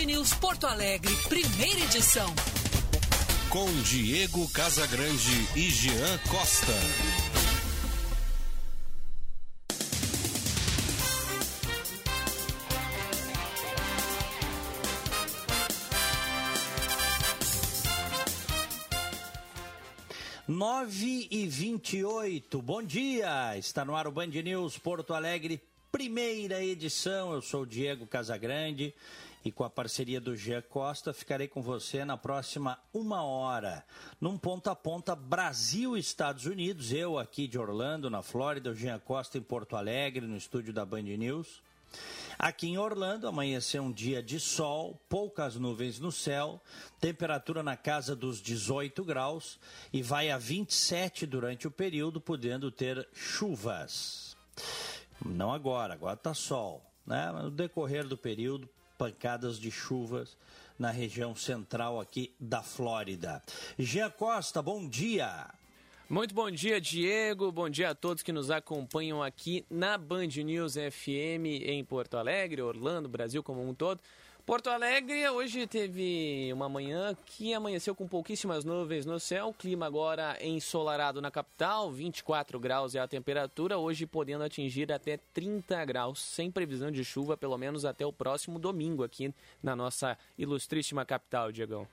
News Porto Alegre, primeira edição. Com Diego Casagrande e Jean Costa. Nove e vinte e oito, bom dia! Está no ar o Band News Porto Alegre, primeira edição. Eu sou o Diego Casagrande e com a parceria do Jean Costa ficarei com você na próxima uma hora, num ponta a ponta Brasil-Estados Unidos. Eu aqui de Orlando, na Flórida, o Jean Costa em Porto Alegre, no estúdio da Band News. Aqui em Orlando, amanheceu um dia de sol, poucas nuvens no céu, temperatura na casa dos 18 graus e vai a 27 durante o período, podendo ter chuvas. Não agora, agora está sol. Né? No decorrer do período, pancadas de chuvas na região central aqui da Flórida. Gia Costa, bom dia. Muito bom dia, Diego. Bom dia a todos que nos acompanham aqui na Band News FM em Porto Alegre, Orlando, Brasil como um todo. Porto Alegre hoje teve uma manhã que amanheceu com pouquíssimas nuvens no céu, clima agora ensolarado na capital, 24 graus é a temperatura, hoje podendo atingir até 30 graus, sem previsão de chuva, pelo menos até o próximo domingo aqui na nossa ilustríssima capital, Diegão.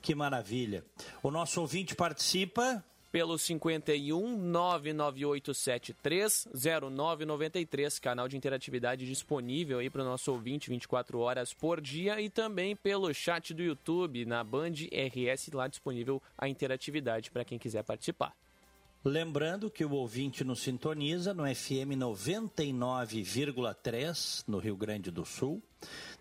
Que maravilha. O nosso ouvinte participa pelo 51 99873 0993, canal de interatividade disponível aí para o nosso ouvinte 24 horas por dia e também pelo chat do YouTube na Band RS lá disponível a interatividade para quem quiser participar. Lembrando que o ouvinte nos sintoniza no FM 99,3 no Rio Grande do Sul,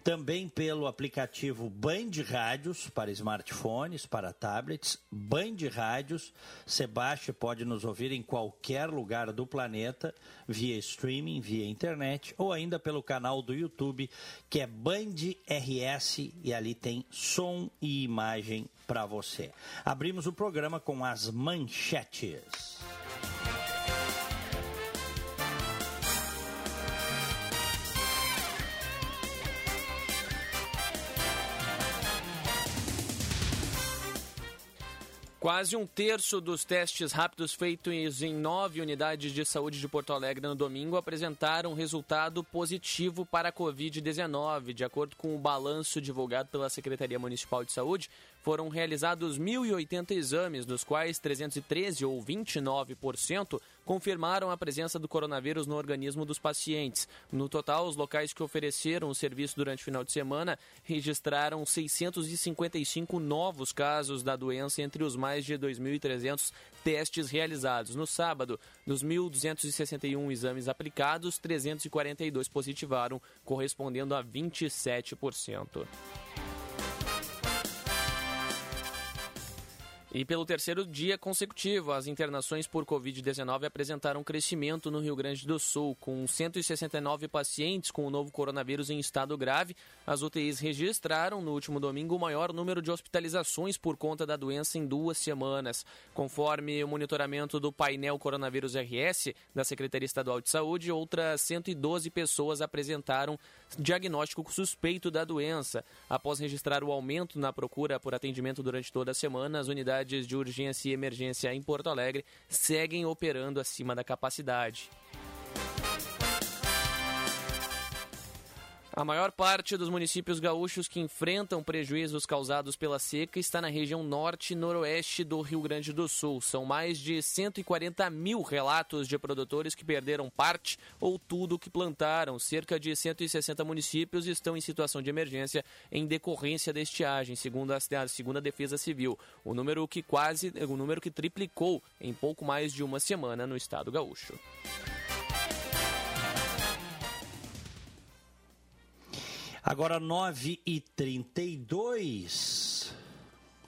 também pelo aplicativo Band Rádios para smartphones, para tablets, Band Rádios. Sebastião pode nos ouvir em qualquer lugar do planeta, via streaming, via internet, ou ainda pelo canal do YouTube, que é Band RS, e ali tem som e imagem para você. Abrimos o programa com as manchetes. Quase um terço dos testes rápidos feitos em nove unidades de saúde de Porto Alegre no domingo apresentaram resultado positivo para a Covid-19. De acordo com o balanço divulgado pela Secretaria Municipal de Saúde, foram realizados 1.080 exames, dos quais 313 ou 29% confirmaram a presença do coronavírus no organismo dos pacientes. No total, os locais que ofereceram o serviço durante o final de semana registraram 655 novos casos da doença entre os mais de 2.300 testes realizados. No sábado, dos 1.261 exames aplicados, 342 positivaram, correspondendo a 27%. E pelo terceiro dia consecutivo, as internações por Covid-19 apresentaram crescimento no Rio Grande do Sul, com 169 pacientes com o novo coronavírus em estado grave. As UTIs registraram no último domingo o maior número de hospitalizações por conta da doença em duas semanas. Conforme o monitoramento do painel Coronavírus RS da Secretaria Estadual de Saúde, outras 112 pessoas apresentaram diagnóstico suspeito da doença. Após registrar o aumento na procura por atendimento durante toda a semana, as unidades unidades de urgência e emergência em Porto Alegre seguem operando acima da capacidade. A maior parte dos municípios gaúchos que enfrentam prejuízos causados pela seca está na região norte e noroeste do Rio Grande do Sul. São mais de 140 mil relatos de produtores que perderam parte ou tudo que plantaram. Cerca de 160 municípios estão em situação de emergência em decorrência da estiagem, segundo a, segunda Defesa Civil. O número que quase, o número que triplicou em pouco mais de uma semana no estado gaúcho. Agora 9 e 32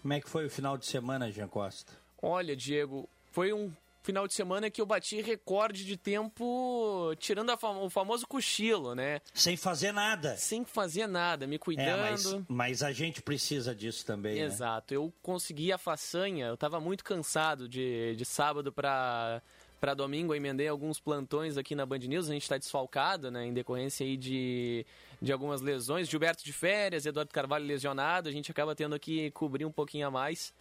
Como é que foi o final de semana, Jean Costa? Olha, Diego, foi um final de semana que eu bati recorde de tempo tirando fam o famoso cochilo, né? Sem fazer nada. Sem fazer nada, me cuidando. É, mas, mas, a gente precisa disso também. Né? Exato. Né? Eu consegui a façanha, eu estava muito cansado de, de sábado para para domingo, eu emendei alguns plantões aqui na Band News. A gente está desfalcado, né, em decorrência aí de, de algumas lesões. Gilberto de férias, Eduardo Carvalho lesionado. A gente acaba tendo que cobrir um pouquinho a mais.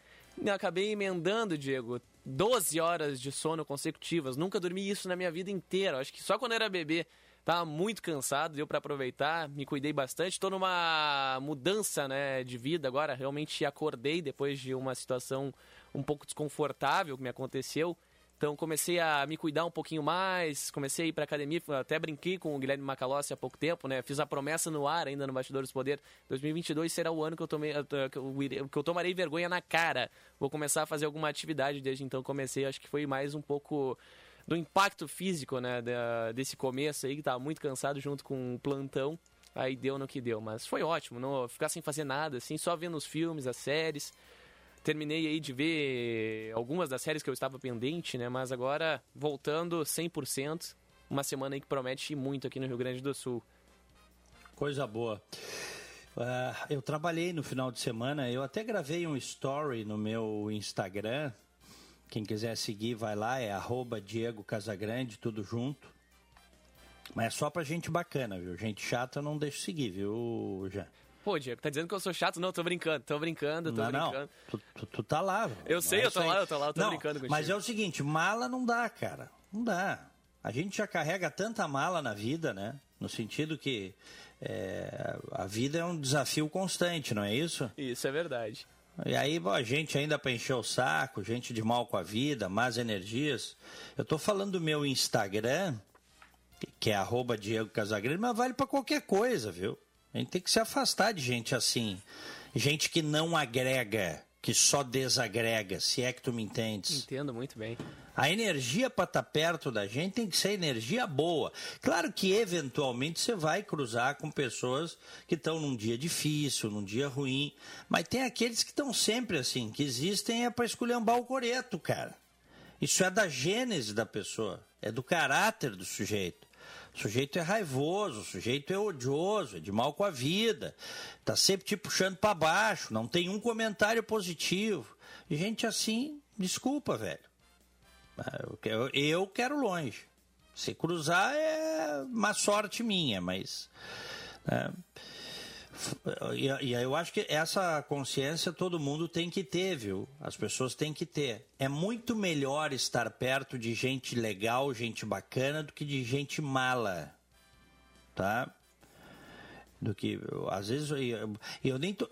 E acabei emendando, Diego, 12 horas de sono consecutivas. Nunca dormi isso na minha vida inteira. Acho que só quando era bebê Tava muito cansado, deu para aproveitar, me cuidei bastante. Estou numa mudança né, de vida agora. Realmente acordei depois de uma situação um pouco desconfortável que me aconteceu. Então comecei a me cuidar um pouquinho mais, comecei a ir para academia, até brinquei com o Guilherme Macalossi há pouco tempo, né? Fiz a promessa no ar ainda no Bastidores Poder. 2022 será o ano que eu tomei eu, que eu tomarei vergonha na cara. Vou começar a fazer alguma atividade desde então comecei, acho que foi mais um pouco do impacto físico, né, desse começo aí, que tava muito cansado junto com o plantão. Aí deu no que deu, mas foi ótimo, não ficar sem fazer nada, assim, só vendo os filmes, as séries. Terminei aí de ver algumas das séries que eu estava pendente, né, mas agora voltando 100%, uma semana aí que promete muito aqui no Rio Grande do Sul. Coisa boa. Uh, eu trabalhei no final de semana, eu até gravei um story no meu Instagram quem quiser seguir, vai lá, é arroba Diego Casagrande, tudo junto. Mas é só pra gente bacana, viu? Gente chata não deixa seguir, viu, Jean? Pô, Diego, tá dizendo que eu sou chato? Não, tô brincando, tô brincando, tô não, brincando. Não, tu, tu, tu tá lá. Eu sei, é eu tô lá, eu tô lá, eu tô não, brincando contigo. Mas é o seguinte, mala não dá, cara. Não dá. A gente já carrega tanta mala na vida, né? No sentido que é, a vida é um desafio constante, não é isso? Isso é verdade. E aí, bom, a gente ainda para encher o saco, gente de mal com a vida, más energias. Eu tô falando do meu Instagram, que é arroba Diego Casagrande, mas vale para qualquer coisa, viu? A gente tem que se afastar de gente assim. Gente que não agrega, que só desagrega, se é que tu me entendes. Entendo muito bem. A energia para estar tá perto da gente tem que ser energia boa. Claro que eventualmente você vai cruzar com pessoas que estão num dia difícil, num dia ruim, mas tem aqueles que estão sempre assim, que existem é para esculhambar o coreto, cara. Isso é da gênese da pessoa, é do caráter do sujeito. O sujeito é raivoso, o sujeito é odioso, é de mal com a vida, tá sempre te puxando para baixo, não tem um comentário positivo. Gente assim, desculpa, velho. Eu, eu quero longe. Se cruzar é uma sorte minha, mas. Né? E, e eu acho que essa consciência todo mundo tem que ter, viu? As pessoas têm que ter. É muito melhor estar perto de gente legal, gente bacana, do que de gente mala. Tá? do que às vezes eu, eu nem tô,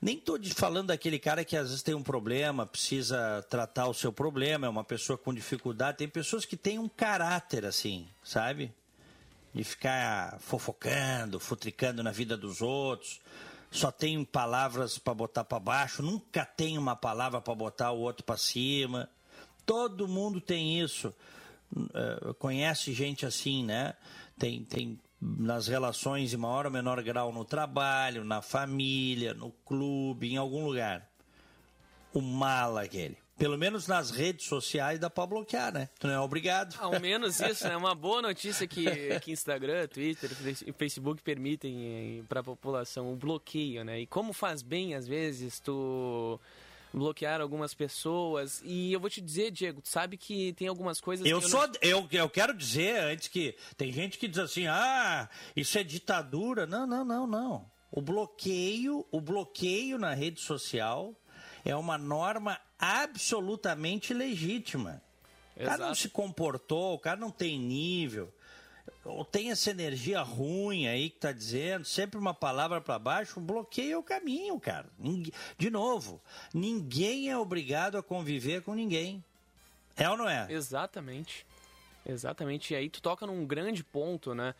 nem tô falando daquele cara que às vezes tem um problema, precisa tratar o seu problema, é uma pessoa com dificuldade, tem pessoas que têm um caráter assim, sabe? De ficar fofocando, futricando na vida dos outros, só tem palavras para botar para baixo, nunca tem uma palavra para botar o outro para cima. Todo mundo tem isso. Uh, conhece gente assim, né? Tem, tem nas relações em maior ou menor grau no trabalho, na família, no clube, em algum lugar. O mal aquele. Pelo menos nas redes sociais dá para bloquear, né? Tu não é obrigado. Ao menos isso, é né? uma boa notícia que, que Instagram, Twitter e Facebook permitem eh, para a população o bloqueio, né? E como faz bem, às vezes, tu bloquear algumas pessoas. E eu vou te dizer, Diego, tu sabe que tem algumas coisas. Eu, eu sou. Não... Eu, eu quero dizer antes que. Tem gente que diz assim, ah, isso é ditadura. Não, não, não, não. O bloqueio, o bloqueio na rede social é uma norma absolutamente legítima. O cara não se comportou, o cara não tem nível ou tem essa energia ruim aí que tá dizendo, sempre uma palavra para baixo, bloqueia o caminho, cara. De novo, ninguém é obrigado a conviver com ninguém. É ou não é? Exatamente. Exatamente. E aí tu toca num grande ponto, né?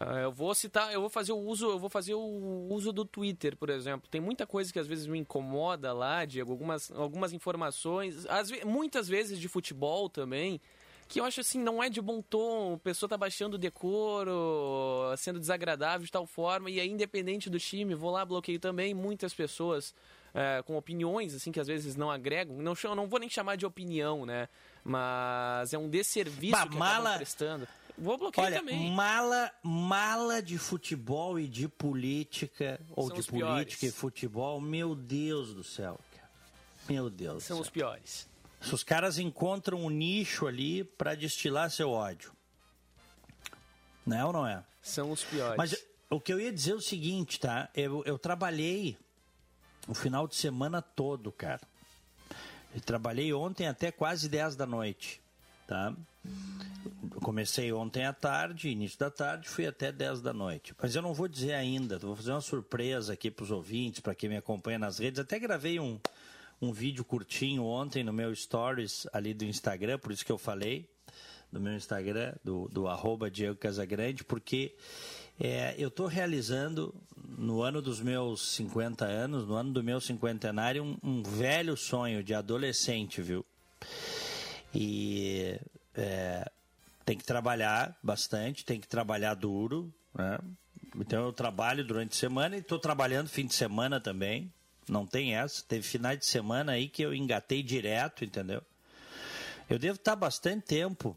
Uh, eu vou citar, eu vou fazer o uso, eu vou fazer o uso do Twitter, por exemplo. Tem muita coisa que às vezes me incomoda lá, Diego, algumas, algumas informações, às, muitas vezes de futebol também que eu acho assim, não é de bom tom, a pessoa tá baixando o decoro, sendo desagradável de tal forma, e aí, independente do time, vou lá, bloqueio também, muitas pessoas é, com opiniões, assim, que às vezes não agregam, não, não vou nem chamar de opinião, né, mas é um desserviço bah, que mala... prestando. Vou bloquear Olha, também. Mala, mala de futebol e de política, ou São de política piores. e futebol, meu Deus do céu, cara. Meu Deus São os piores. Os caras encontram um nicho ali para destilar seu ódio. Não é ou não é? São os piores. Mas o que eu ia dizer é o seguinte, tá? Eu, eu trabalhei o final de semana todo, cara. Eu trabalhei ontem até quase 10 da noite, tá? Comecei ontem à tarde, início da tarde, fui até 10 da noite. Mas eu não vou dizer ainda, vou fazer uma surpresa aqui para os ouvintes, para quem me acompanha nas redes. Até gravei um, um vídeo curtinho ontem no meu stories ali do Instagram, por isso que eu falei, do meu Instagram, do, do arroba Diego Casagrande, porque é, eu estou realizando, no ano dos meus 50 anos, no ano do meu cinquentenário, um, um velho sonho de adolescente, viu? E é, tem que trabalhar bastante, tem que trabalhar duro, né? Então eu trabalho durante a semana e estou trabalhando fim de semana também. Não tem essa. Teve finais de semana aí que eu engatei direto, entendeu? Eu devo estar bastante tempo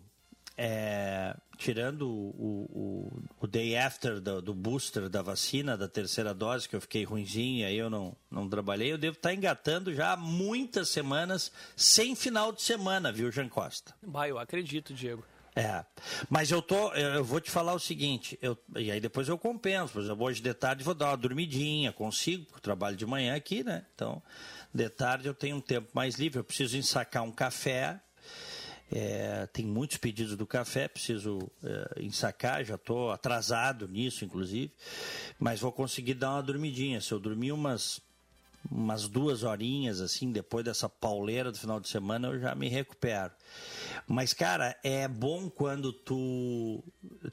é, tirando o, o, o, day after do, do, booster da vacina, da terceira dose, que eu fiquei ruimzinho, aí eu não, não trabalhei, eu devo estar engatando já há muitas semanas, sem final de semana, viu, Jean Costa? Bah, eu acredito, Diego. É, mas eu tô, eu vou te falar o seguinte, eu, e aí depois eu compenso, por exemplo, hoje de tarde vou dar uma dormidinha, consigo, porque eu trabalho de manhã aqui, né? Então, de tarde eu tenho um tempo mais livre, eu preciso ensacar um café, é, tem muitos pedidos do café, preciso é, ensacar, já estou atrasado nisso, inclusive, mas vou conseguir dar uma dormidinha. Se eu dormir umas, umas duas horinhas, assim, depois dessa pauleira do final de semana, eu já me recupero. Mas, cara, é bom quando tu.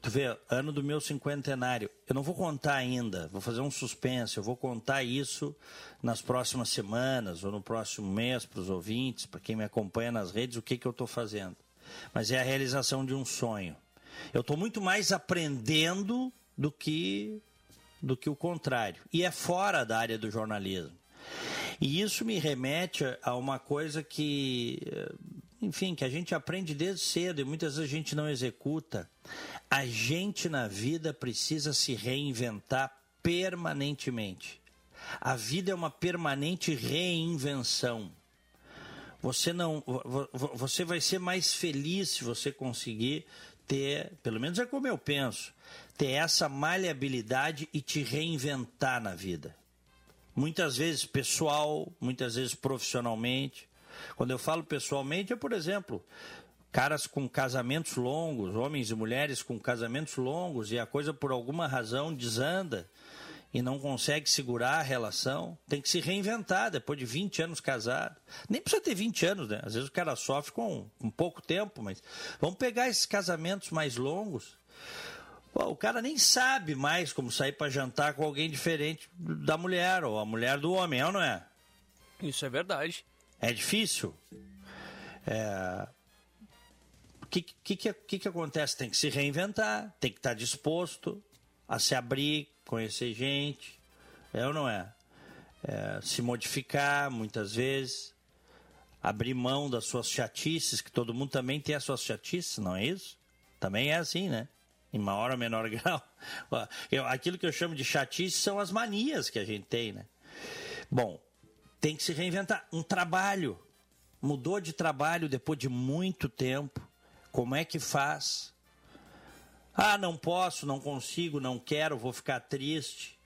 Tu vê, ano do meu cinquentenário. Eu não vou contar ainda, vou fazer um suspense. Eu vou contar isso nas próximas semanas ou no próximo mês para os ouvintes, para quem me acompanha nas redes, o que, que eu estou fazendo. Mas é a realização de um sonho. Eu estou muito mais aprendendo do que do que o contrário. E é fora da área do jornalismo. E isso me remete a uma coisa que enfim, que a gente aprende desde cedo e muitas vezes a gente não executa. A gente na vida precisa se reinventar permanentemente. A vida é uma permanente reinvenção. Você não, você vai ser mais feliz se você conseguir ter, pelo menos é como eu penso, ter essa maleabilidade e te reinventar na vida. Muitas vezes pessoal, muitas vezes profissionalmente. Quando eu falo pessoalmente, é, por exemplo, caras com casamentos longos, homens e mulheres com casamentos longos, e a coisa por alguma razão desanda e não consegue segurar a relação, tem que se reinventar depois de 20 anos casado. Nem precisa ter 20 anos, né? Às vezes o cara sofre com, com pouco tempo, mas vamos pegar esses casamentos mais longos. O cara nem sabe mais como sair para jantar com alguém diferente da mulher ou a mulher do homem, é ou não é? Isso é verdade. É difícil. É... O que, que, que, que, que acontece? Tem que se reinventar, tem que estar disposto a se abrir, conhecer gente, é ou não é? é se modificar muitas vezes, abrir mão das suas chatices, que todo mundo também tem as suas chatices, não é isso? Também é assim, né? Em maior ou menor grau. Eu, aquilo que eu chamo de chatice são as manias que a gente tem, né? Bom, tem que se reinventar. Um trabalho. Mudou de trabalho depois de muito tempo. Como é que faz? Ah, não posso, não consigo, não quero, vou ficar triste.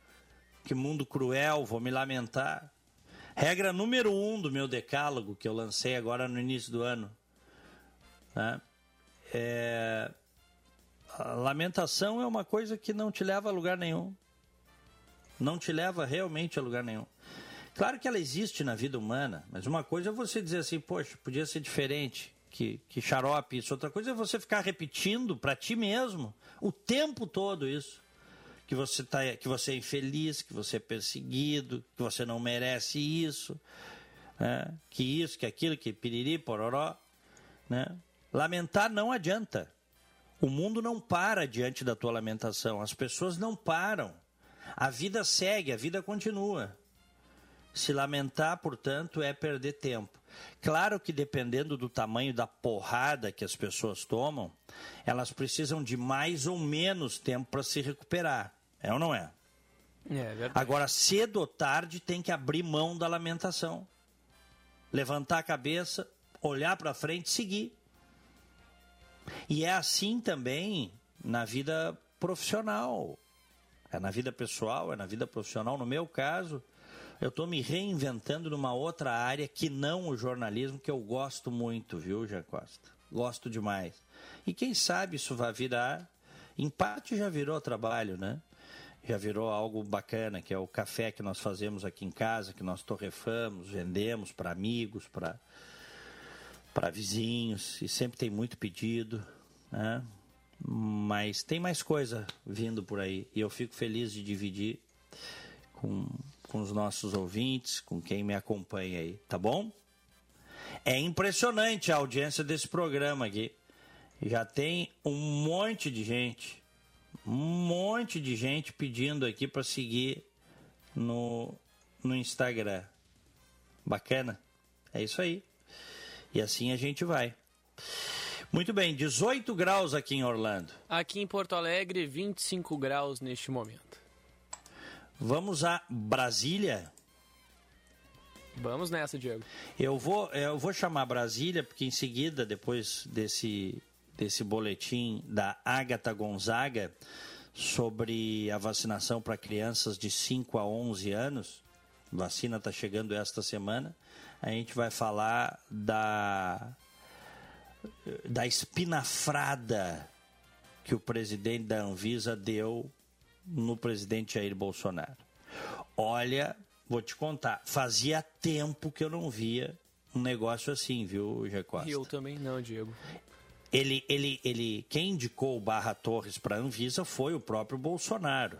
Que mundo cruel, vou me lamentar. Regra número um do meu decálogo, que eu lancei agora no início do ano. Né? É... A lamentação é uma coisa que não te leva a lugar nenhum. Não te leva realmente a lugar nenhum. Claro que ela existe na vida humana, mas uma coisa é você dizer assim, poxa, podia ser diferente, que, que xarope isso. Outra coisa é você ficar repetindo para ti mesmo o tempo todo isso. Que você, tá, que você é infeliz, que você é perseguido, que você não merece isso, né? que isso, que aquilo, que piriri, pororó. Né? Lamentar não adianta. O mundo não para diante da tua lamentação, as pessoas não param. A vida segue, a vida continua. Se lamentar, portanto, é perder tempo. Claro que dependendo do tamanho da porrada que as pessoas tomam, elas precisam de mais ou menos tempo para se recuperar. É ou não é? É, Agora, cedo ou tarde, tem que abrir mão da lamentação. Levantar a cabeça, olhar para frente e seguir. E é assim também na vida profissional. É na vida pessoal, é na vida profissional. No meu caso, eu estou me reinventando numa outra área que não o jornalismo, que eu gosto muito, viu, Jean Costa? Gosto demais. E quem sabe isso vai virar. Em parte já virou trabalho, né? Já virou algo bacana, que é o café que nós fazemos aqui em casa, que nós torrefamos, vendemos para amigos, para para vizinhos, e sempre tem muito pedido, né? Mas tem mais coisa vindo por aí, e eu fico feliz de dividir com, com os nossos ouvintes, com quem me acompanha aí, tá bom? É impressionante a audiência desse programa aqui. Já tem um monte de gente, um monte de gente pedindo aqui para seguir no, no Instagram. Bacana? É isso aí. E assim a gente vai. Muito bem, 18 graus aqui em Orlando. Aqui em Porto Alegre, 25 graus neste momento. Vamos a Brasília. Vamos nessa, Diego. Eu vou, eu vou chamar Brasília, porque em seguida, depois desse, desse boletim da Agatha Gonzaga sobre a vacinação para crianças de 5 a 11 anos, vacina está chegando esta semana, a gente vai falar da, da espinafrada que o presidente da Anvisa deu no presidente Jair Bolsonaro. Olha, vou te contar, fazia tempo que eu não via um negócio assim, viu, Gê Costa? Eu também não, Diego. Ele, ele, ele, quem indicou o Barra Torres para a Anvisa foi o próprio Bolsonaro.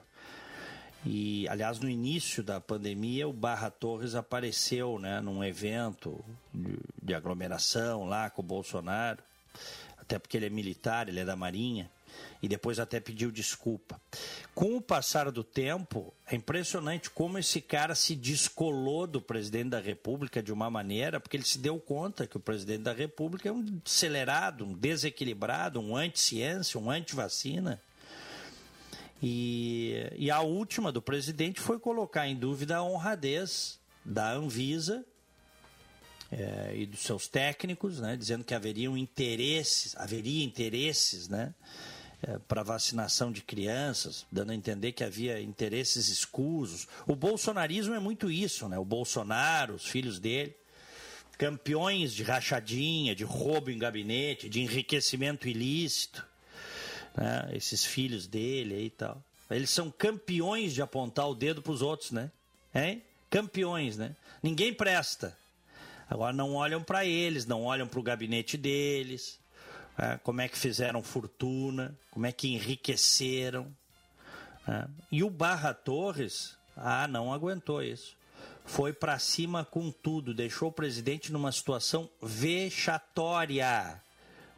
E, aliás, no início da pandemia, o Barra Torres apareceu né, num evento de, de aglomeração lá com o Bolsonaro, até porque ele é militar, ele é da Marinha, e depois até pediu desculpa. Com o passar do tempo, é impressionante como esse cara se descolou do presidente da República de uma maneira, porque ele se deu conta que o presidente da República é um acelerado, um desequilibrado, um anti-ciência, um anti-vacina. E, e a última do presidente foi colocar em dúvida a honradez da Anvisa é, e dos seus técnicos, né, dizendo que haveriam interesses, haveria interesses, né, é, para vacinação de crianças, dando a entender que havia interesses escusos. O bolsonarismo é muito isso, né? O Bolsonaro, os filhos dele, campeões de rachadinha, de roubo em gabinete, de enriquecimento ilícito né? esses filhos dele aí e tal. Eles são campeões de apontar o dedo para os outros, né? Hein? Campeões, né? Ninguém presta. Agora não olham para eles, não olham para o gabinete deles, né? como é que fizeram fortuna, como é que enriqueceram. Né? E o Barra Torres, ah, não aguentou isso. Foi para cima com tudo, deixou o presidente numa situação vexatória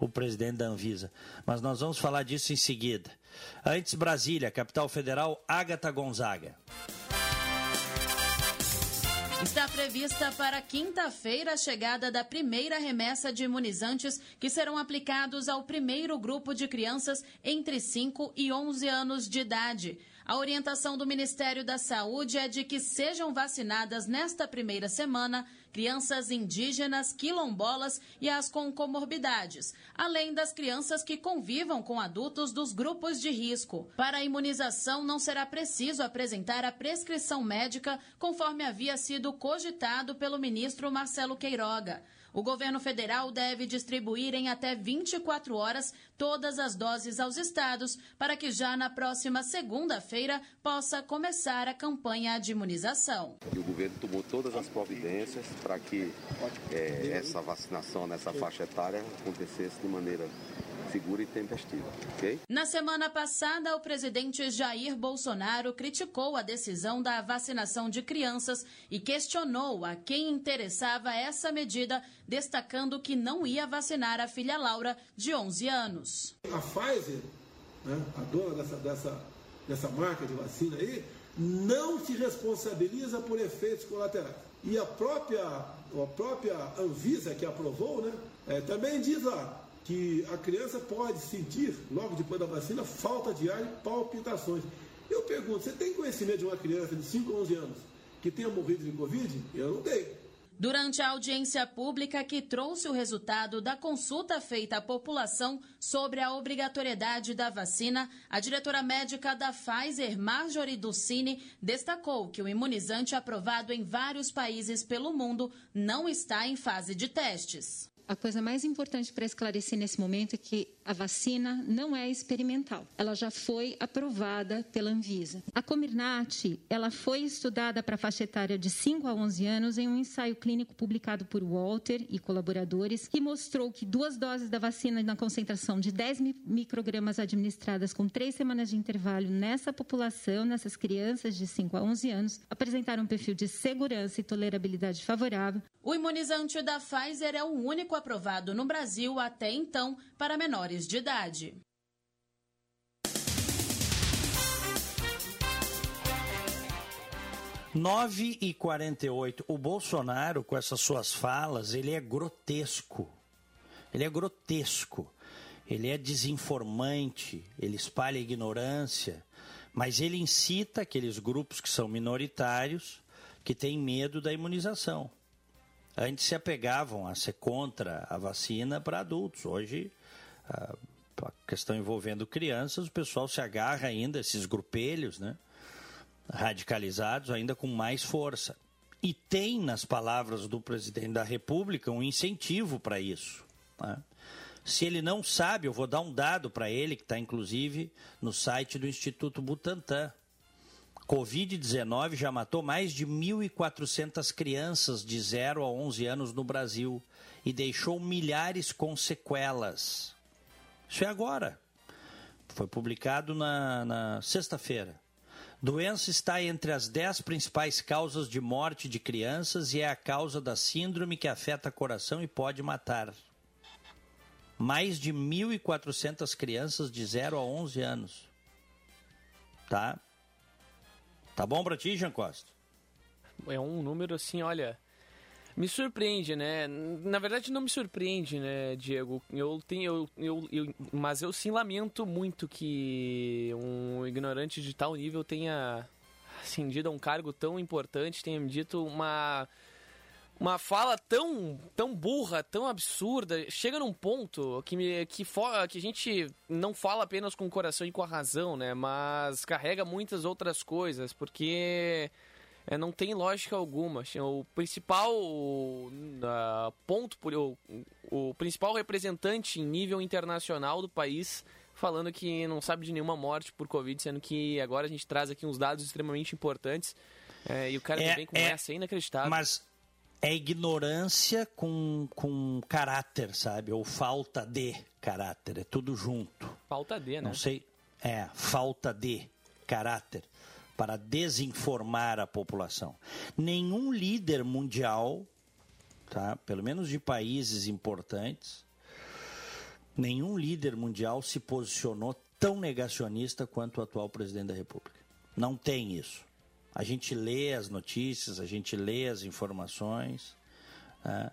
o presidente da Anvisa. Mas nós vamos falar disso em seguida. Antes, Brasília, capital federal, Agatha Gonzaga. Está prevista para quinta-feira a chegada da primeira remessa de imunizantes que serão aplicados ao primeiro grupo de crianças entre 5 e 11 anos de idade. A orientação do Ministério da Saúde é de que sejam vacinadas nesta primeira semana crianças indígenas, quilombolas e as com comorbidades, além das crianças que convivam com adultos dos grupos de risco. Para a imunização, não será preciso apresentar a prescrição médica, conforme havia sido cogitado pelo ministro Marcelo Queiroga. O governo federal deve distribuir em até 24 horas todas as doses aos estados para que já na próxima segunda-feira possa começar a campanha de imunização. E o governo tomou todas as providências para que é, essa vacinação nessa faixa etária acontecesse de maneira segura e tempestiva. Okay? Na semana passada, o presidente Jair Bolsonaro criticou a decisão da vacinação de crianças e questionou a quem interessava essa medida, destacando que não ia vacinar a filha Laura, de 11 anos. A Pfizer, né, a dona dessa, dessa, dessa marca de vacina aí, não se responsabiliza por efeitos colaterais. E a própria, a própria Anvisa, que aprovou, né, é, também diz lá, que a criança pode sentir, logo depois da vacina, falta de ar e palpitações. Eu pergunto, você tem conhecimento de uma criança de 5 a 11 anos que tenha morrido de Covid? Eu não tenho. Durante a audiência pública que trouxe o resultado da consulta feita à população sobre a obrigatoriedade da vacina, a diretora médica da Pfizer, Marjorie Ducini, destacou que o imunizante aprovado em vários países pelo mundo não está em fase de testes. A coisa mais importante para esclarecer nesse momento é que a vacina não é experimental. Ela já foi aprovada pela Anvisa. A Comirnaty, ela foi estudada para a faixa etária de 5 a 11 anos em um ensaio clínico publicado por Walter e colaboradores, que mostrou que duas doses da vacina na concentração de 10 microgramas administradas com três semanas de intervalo nessa população, nessas crianças de 5 a 11 anos, apresentaram um perfil de segurança e tolerabilidade favorável. O imunizante da Pfizer é o único aprovado no Brasil até então para menores de idade. Nove e quarenta. O Bolsonaro, com essas suas falas, ele é grotesco. Ele é grotesco. Ele é desinformante. Ele espalha ignorância. Mas ele incita aqueles grupos que são minoritários, que têm medo da imunização. Antes se apegavam a ser contra a vacina para adultos. Hoje, a questão envolvendo crianças, o pessoal se agarra ainda, esses grupelhos, né? radicalizados, ainda com mais força. E tem, nas palavras do presidente da República, um incentivo para isso. Né? Se ele não sabe, eu vou dar um dado para ele, que está inclusive no site do Instituto Butantan. Covid-19 já matou mais de 1.400 crianças de 0 a 11 anos no Brasil e deixou milhares com sequelas. Isso é agora. Foi publicado na, na sexta-feira. Doença está entre as 10 principais causas de morte de crianças e é a causa da síndrome que afeta coração e pode matar. Mais de 1.400 crianças de 0 a 11 anos. Tá? Tá bom pra ti, Jean Costa? É um número assim, olha. Me surpreende, né? Na verdade, não me surpreende, né, Diego? Eu tenho. Eu, eu, eu, mas eu sim lamento muito que um ignorante de tal nível tenha ascendido a um cargo tão importante, tenha me dito uma. Uma fala tão, tão burra, tão absurda, chega num ponto que, me, que, for, que a gente não fala apenas com o coração e com a razão, né? Mas carrega muitas outras coisas, porque é, não tem lógica alguma. Assim, o principal uh, ponto, o, o principal representante em nível internacional do país falando que não sabe de nenhuma morte por Covid, sendo que agora a gente traz aqui uns dados extremamente importantes. É, e o cara é, vem com é, essa é inacreditável. Mas é ignorância com, com caráter, sabe? Ou falta de caráter. É tudo junto. Falta de, né? Não sei. É, falta de caráter para desinformar a população. Nenhum líder mundial, tá? pelo menos de países importantes, nenhum líder mundial se posicionou tão negacionista quanto o atual presidente da República. Não tem isso. A gente lê as notícias, a gente lê as informações. Né?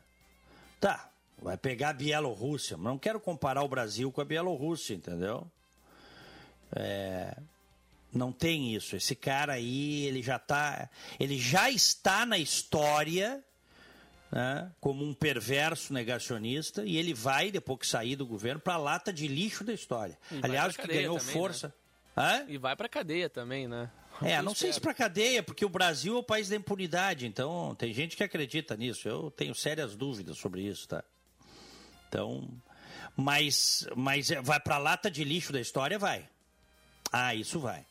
Tá, vai pegar a Bielorrússia, mas não quero comparar o Brasil com a Bielorrússia, entendeu? É, não tem isso. Esse cara aí, ele já tá, ele já está na história né, como um perverso negacionista e ele vai depois que sair do governo para a lata de lixo da história. Aliás, que ganhou também, força. Né? E vai para cadeia também, né? É, não sei se para cadeia, porque o Brasil é o país da impunidade, então tem gente que acredita nisso. Eu tenho sérias dúvidas sobre isso, tá? Então, mas, mas é, vai para a lata de lixo da história, vai. Ah, isso vai.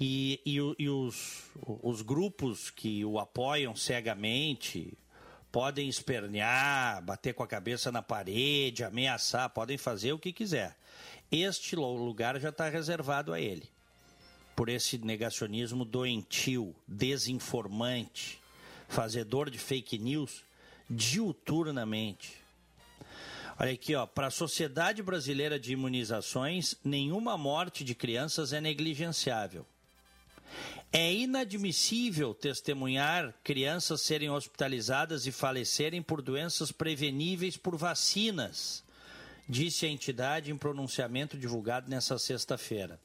E, e, e os, os grupos que o apoiam cegamente podem espernear, bater com a cabeça na parede, ameaçar, podem fazer o que quiser. Este lugar já está reservado a ele. Por esse negacionismo doentio, desinformante, fazedor de fake news diuturnamente. Olha aqui, ó, para a Sociedade Brasileira de Imunizações, nenhuma morte de crianças é negligenciável. É inadmissível testemunhar crianças serem hospitalizadas e falecerem por doenças preveníveis por vacinas, disse a entidade em pronunciamento divulgado nesta sexta-feira.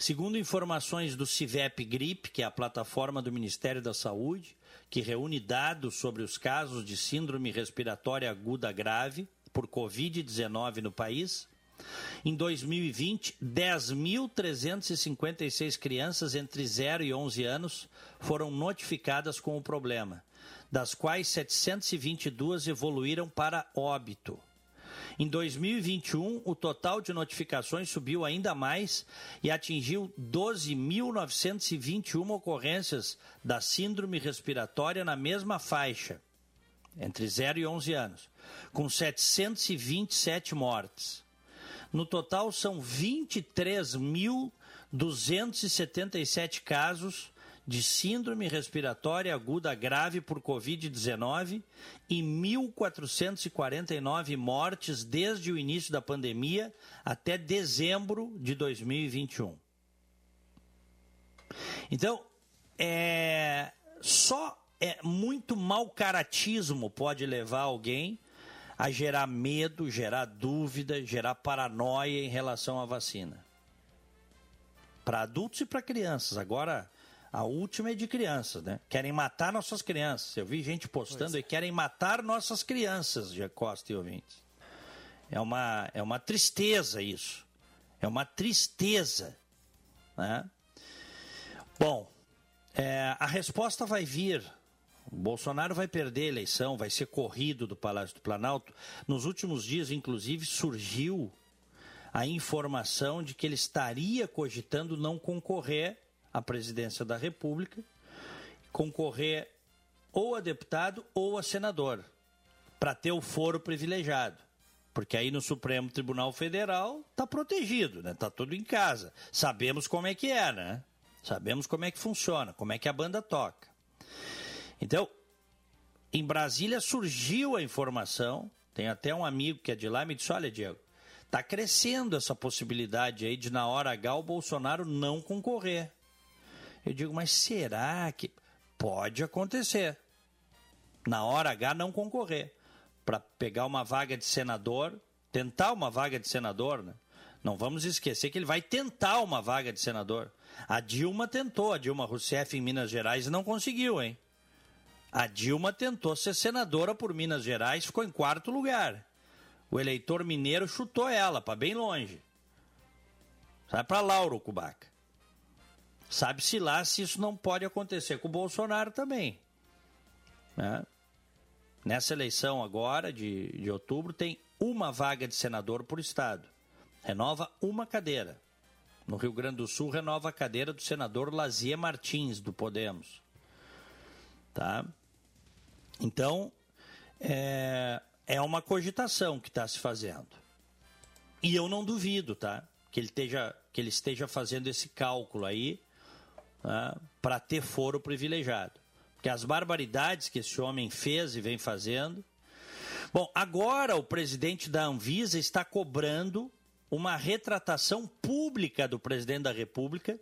Segundo informações do CIVEP Grip, que é a plataforma do Ministério da Saúde, que reúne dados sobre os casos de síndrome respiratória aguda grave por Covid-19 no país. Em 2020, 10.356 crianças entre 0 e 11 anos foram notificadas com o problema, das quais 722 evoluíram para óbito. Em 2021, o total de notificações subiu ainda mais e atingiu 12.921 ocorrências da síndrome respiratória na mesma faixa, entre 0 e 11 anos, com 727 mortes. No total, são 23.277 casos de síndrome respiratória aguda grave por Covid-19 e 1.449 mortes desde o início da pandemia até dezembro de 2021. Então, é, só é muito mau caratismo pode levar alguém a gerar medo, gerar dúvida, gerar paranoia em relação à vacina. Para adultos e para crianças. Agora, a última é de crianças, né? Querem matar nossas crianças. Eu vi gente postando e querem matar nossas crianças, de Costa e ouvintes. É uma, é uma tristeza isso. É uma tristeza. Né? Bom, é, a resposta vai vir. O Bolsonaro vai perder a eleição, vai ser corrido do Palácio do Planalto. Nos últimos dias, inclusive, surgiu a informação de que ele estaria cogitando não concorrer à presidência da República, concorrer ou a deputado ou a senador, para ter o foro privilegiado. Porque aí no Supremo Tribunal Federal está protegido, né? Está tudo em casa. Sabemos como é que é, né? Sabemos como é que funciona, como é que a banda toca. Então, em Brasília surgiu a informação, tem até um amigo que é de lá e me disse, olha, Diego, está crescendo essa possibilidade aí de na hora H o Bolsonaro não concorrer. Eu digo, mas será que pode acontecer? Na hora H não concorrer. Para pegar uma vaga de senador, tentar uma vaga de senador, né? Não vamos esquecer que ele vai tentar uma vaga de senador. A Dilma tentou, a Dilma Rousseff em Minas Gerais não conseguiu, hein? A Dilma tentou ser senadora por Minas Gerais, ficou em quarto lugar. O eleitor mineiro chutou ela para bem longe. Sai para Lauro Cubaca. Sabe-se lá se isso não pode acontecer com o Bolsonaro também. Né? Nessa eleição agora, de, de outubro, tem uma vaga de senador por estado. Renova uma cadeira. No Rio Grande do Sul, renova a cadeira do senador Lazier Martins, do Podemos. Tá? Então, é, é uma cogitação que está se fazendo. E eu não duvido, tá? Que ele esteja, que ele esteja fazendo esse cálculo aí né, para ter foro privilegiado. Porque as barbaridades que esse homem fez e vem fazendo. Bom, agora o presidente da Anvisa está cobrando uma retratação pública do presidente da República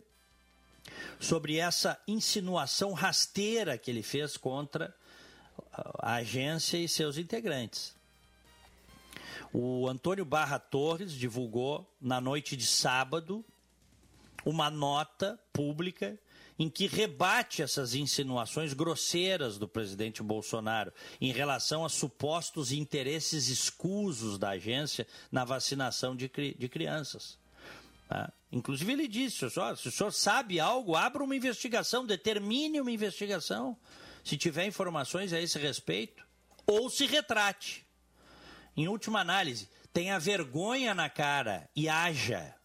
sobre essa insinuação rasteira que ele fez contra a agência e seus integrantes. O Antônio Barra Torres divulgou na noite de sábado uma nota pública em que rebate essas insinuações grosseiras do presidente Bolsonaro em relação a supostos interesses escusos da agência na vacinação de, de crianças. Tá? Inclusive, ele disse: se o senhor sabe algo, abra uma investigação, determine uma investigação, se tiver informações a esse respeito, ou se retrate. Em última análise, tenha vergonha na cara e haja.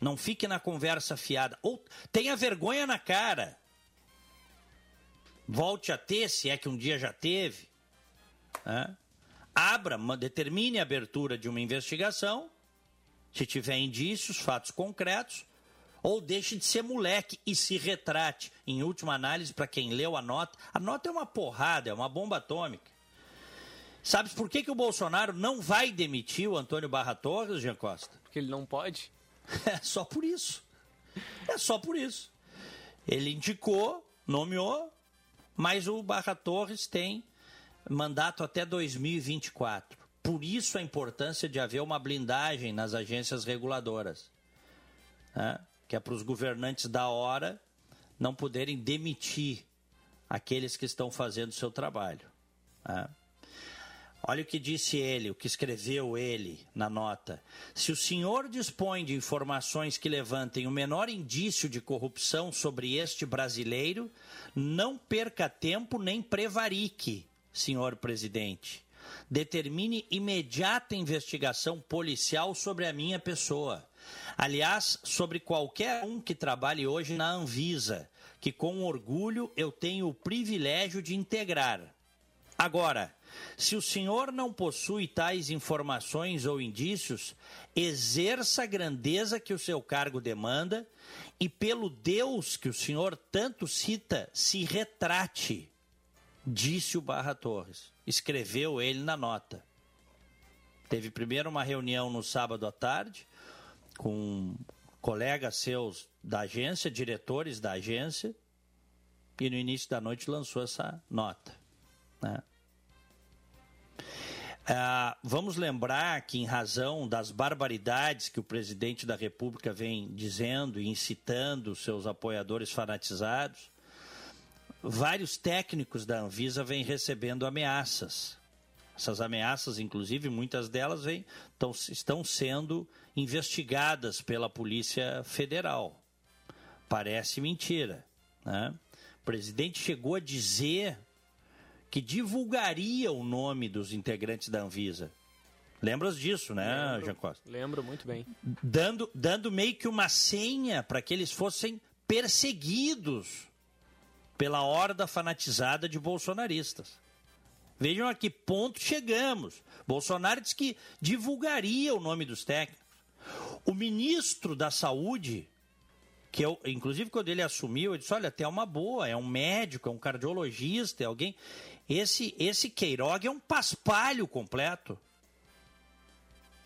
Não fique na conversa fiada. Ou tenha vergonha na cara. Volte a ter, se é que um dia já teve. Né? Abra, determine a abertura de uma investigação, se tiver indícios, fatos concretos, ou deixe de ser moleque e se retrate. Em última análise, para quem leu a nota, a nota é uma porrada, é uma bomba atômica. Sabe por que, que o Bolsonaro não vai demitir o Antônio Barra Torres, Jean Costa? Porque ele não pode? É só por isso. É só por isso. Ele indicou, nomeou, mas o Barra Torres tem mandato até 2024. Por isso a importância de haver uma blindagem nas agências reguladoras. Né? Que é para os governantes da hora não poderem demitir aqueles que estão fazendo o seu trabalho. Né? Olha o que disse ele, o que escreveu ele na nota. Se o senhor dispõe de informações que levantem o menor indício de corrupção sobre este brasileiro, não perca tempo nem prevarique, senhor presidente. Determine imediata investigação policial sobre a minha pessoa. Aliás, sobre qualquer um que trabalhe hoje na Anvisa, que com orgulho eu tenho o privilégio de integrar. Agora, se o senhor não possui tais informações ou indícios, exerça a grandeza que o seu cargo demanda e, pelo Deus que o senhor tanto cita, se retrate, disse o Barra Torres. Escreveu ele na nota. Teve primeiro uma reunião no sábado à tarde com colegas seus da agência, diretores da agência, e no início da noite lançou essa nota. Né? Ah, vamos lembrar que, em razão das barbaridades que o presidente da República vem dizendo e incitando seus apoiadores fanatizados, vários técnicos da Anvisa vêm recebendo ameaças. Essas ameaças, inclusive, muitas delas vêm, tão, estão sendo investigadas pela Polícia Federal. Parece mentira. Né? O presidente chegou a dizer que divulgaria o nome dos integrantes da Anvisa. Lembras disso, né, lembro, Jean Costa? Lembro muito bem. Dando, dando meio que uma senha para que eles fossem perseguidos pela horda fanatizada de bolsonaristas. Vejam a que ponto chegamos. Bolsonaro disse que divulgaria o nome dos técnicos. O ministro da Saúde, que eu, inclusive quando ele assumiu, ele disse: olha, até uma boa, é um médico, é um cardiologista, é alguém. Esse, esse Queiroga é um paspalho completo.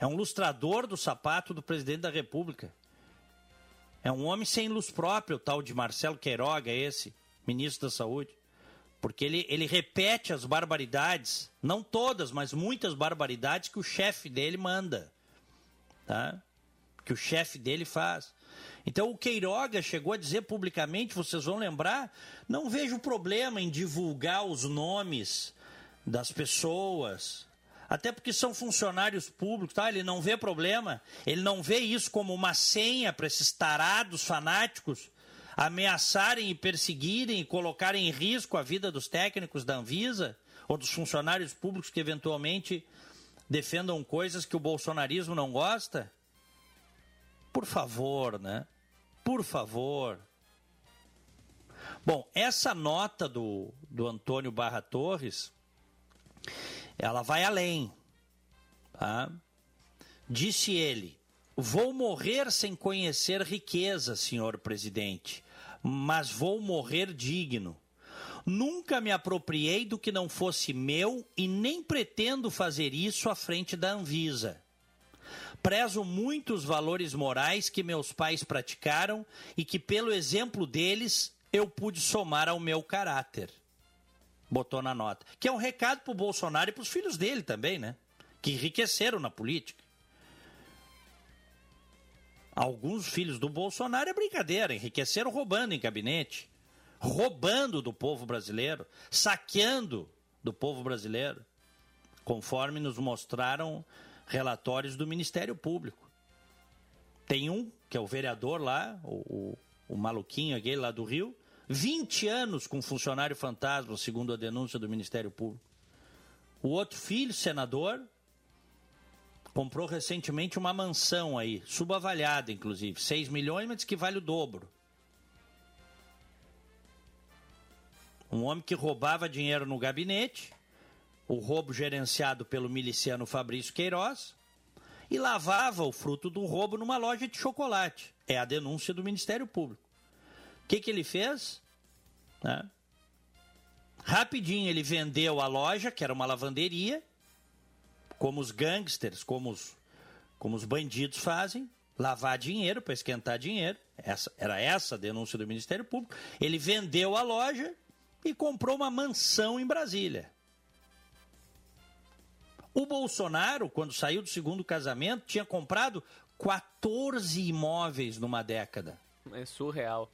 É um lustrador do sapato do presidente da República. É um homem sem luz própria, o tal de Marcelo Queiroga, esse, ministro da Saúde. Porque ele, ele repete as barbaridades, não todas, mas muitas barbaridades que o chefe dele manda. Tá? Que o chefe dele faz. Então o Queiroga chegou a dizer publicamente, vocês vão lembrar, não vejo problema em divulgar os nomes das pessoas, até porque são funcionários públicos, tá? Ele não vê problema, ele não vê isso como uma senha para esses tarados fanáticos ameaçarem e perseguirem e colocarem em risco a vida dos técnicos da Anvisa ou dos funcionários públicos que eventualmente defendam coisas que o bolsonarismo não gosta. Por favor, né? Por favor. Bom, essa nota do, do Antônio Barra Torres, ela vai além. Tá? Disse ele: Vou morrer sem conhecer riqueza, senhor presidente, mas vou morrer digno. Nunca me apropriei do que não fosse meu e nem pretendo fazer isso à frente da Anvisa. Prezo muito os valores morais que meus pais praticaram e que, pelo exemplo deles, eu pude somar ao meu caráter. Botou na nota. Que é um recado para o Bolsonaro e para os filhos dele também, né? Que enriqueceram na política. Alguns filhos do Bolsonaro é brincadeira, enriqueceram roubando em gabinete, roubando do povo brasileiro, saqueando do povo brasileiro, conforme nos mostraram relatórios do Ministério Público. Tem um, que é o vereador lá, o, o, o maluquinho aquele lá do Rio, 20 anos com funcionário fantasma, segundo a denúncia do Ministério Público. O outro filho, senador, comprou recentemente uma mansão aí, subavaliada inclusive, 6 milhões, mas que vale o dobro. Um homem que roubava dinheiro no gabinete, o roubo gerenciado pelo miliciano Fabrício Queiroz e lavava o fruto do roubo numa loja de chocolate. É a denúncia do Ministério Público. O que, que ele fez? Né? Rapidinho ele vendeu a loja, que era uma lavanderia, como os gangsters, como os, como os bandidos fazem, lavar dinheiro para esquentar dinheiro. Essa, era essa a denúncia do Ministério Público. Ele vendeu a loja e comprou uma mansão em Brasília. O Bolsonaro, quando saiu do segundo casamento, tinha comprado 14 imóveis numa década. É surreal.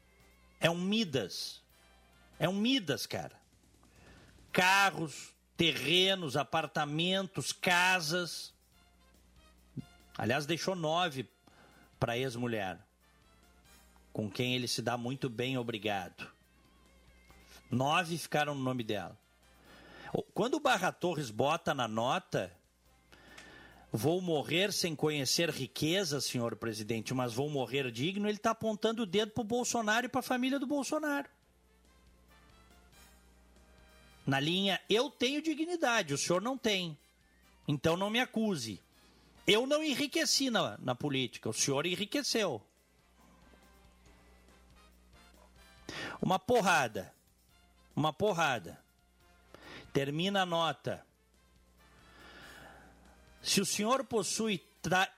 É um Midas. É um Midas, cara. Carros, terrenos, apartamentos, casas. Aliás, deixou nove para ex-mulher, com quem ele se dá muito bem, obrigado. Nove ficaram no nome dela. Quando o Barra Torres bota na nota, vou morrer sem conhecer riqueza, senhor presidente, mas vou morrer digno, ele está apontando o dedo para o Bolsonaro e para a família do Bolsonaro. Na linha, eu tenho dignidade, o senhor não tem. Então não me acuse. Eu não enriqueci na, na política, o senhor enriqueceu. Uma porrada. Uma porrada. Termina a nota. Se o senhor possui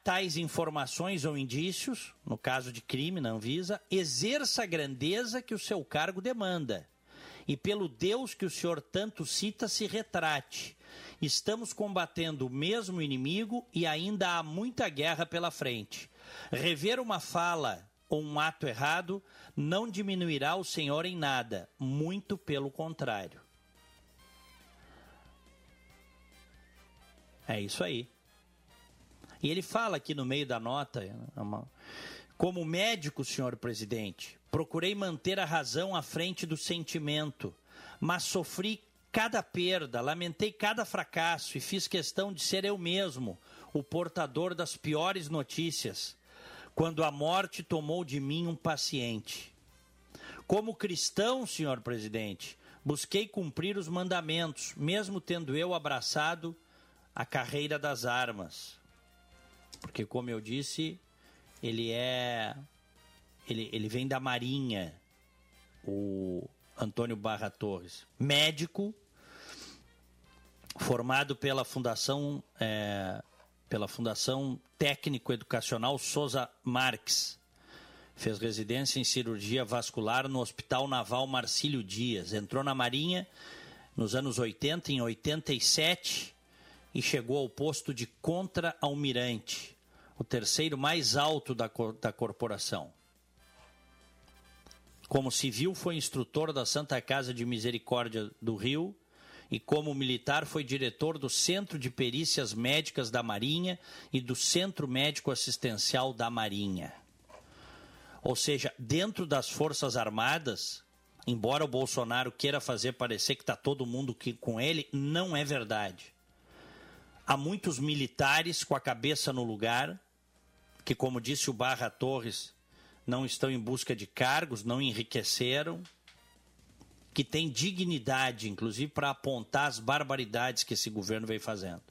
tais informações ou indícios, no caso de crime na Anvisa, exerça a grandeza que o seu cargo demanda e pelo Deus que o senhor tanto cita, se retrate. Estamos combatendo o mesmo inimigo e ainda há muita guerra pela frente. Rever uma fala ou um ato errado não diminuirá o senhor em nada, muito pelo contrário. É isso aí. E ele fala aqui no meio da nota, é como médico, senhor presidente, Procurei manter a razão à frente do sentimento, mas sofri cada perda, lamentei cada fracasso e fiz questão de ser eu mesmo o portador das piores notícias, quando a morte tomou de mim um paciente. Como cristão, senhor presidente, busquei cumprir os mandamentos, mesmo tendo eu abraçado a carreira das armas. Porque, como eu disse, ele é ele, ele vem da Marinha, o Antônio Barra Torres. Médico, formado pela Fundação, é, pela Fundação Técnico Educacional Souza Marques. Fez residência em cirurgia vascular no Hospital Naval Marcílio Dias. Entrou na Marinha nos anos 80, em 87, e chegou ao posto de contra-almirante, o terceiro mais alto da, da corporação. Como civil, foi instrutor da Santa Casa de Misericórdia do Rio e, como militar, foi diretor do Centro de Perícias Médicas da Marinha e do Centro Médico Assistencial da Marinha. Ou seja, dentro das Forças Armadas, embora o Bolsonaro queira fazer parecer que está todo mundo com ele, não é verdade. Há muitos militares com a cabeça no lugar, que, como disse o Barra Torres, não estão em busca de cargos, não enriqueceram, que têm dignidade, inclusive, para apontar as barbaridades que esse governo vem fazendo.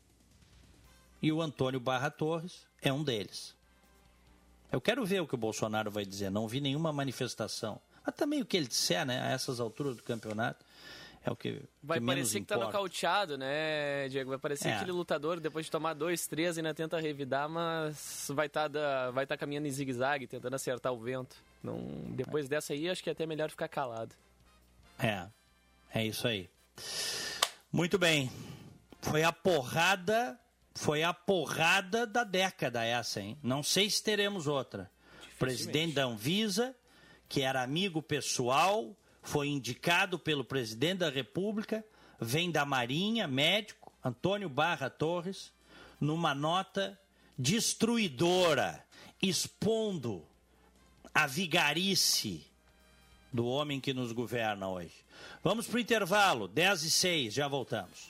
E o Antônio Barra Torres é um deles. Eu quero ver o que o Bolsonaro vai dizer. Não vi nenhuma manifestação. Mas também o que ele disser, né, a essas alturas do campeonato, é o que. Vai que parecer que tá nocauteado, né, Diego? Vai parecer é. aquele lutador, depois de tomar dois, três, ainda tenta revidar, mas vai estar tá vai tá caminhando em zigue-zague, tentando acertar o vento. Não, depois é. dessa aí, acho que é até melhor ficar calado. É, é isso aí. Muito bem. Foi a porrada, foi a porrada da década essa, hein? Não sei se teremos outra. Presidente da Anvisa, que era amigo pessoal, foi indicado pelo presidente da República, vem da Marinha, médico, Antônio Barra Torres, numa nota destruidora, expondo a vigarice do homem que nos governa hoje. Vamos para o intervalo, 10 e 6, já voltamos.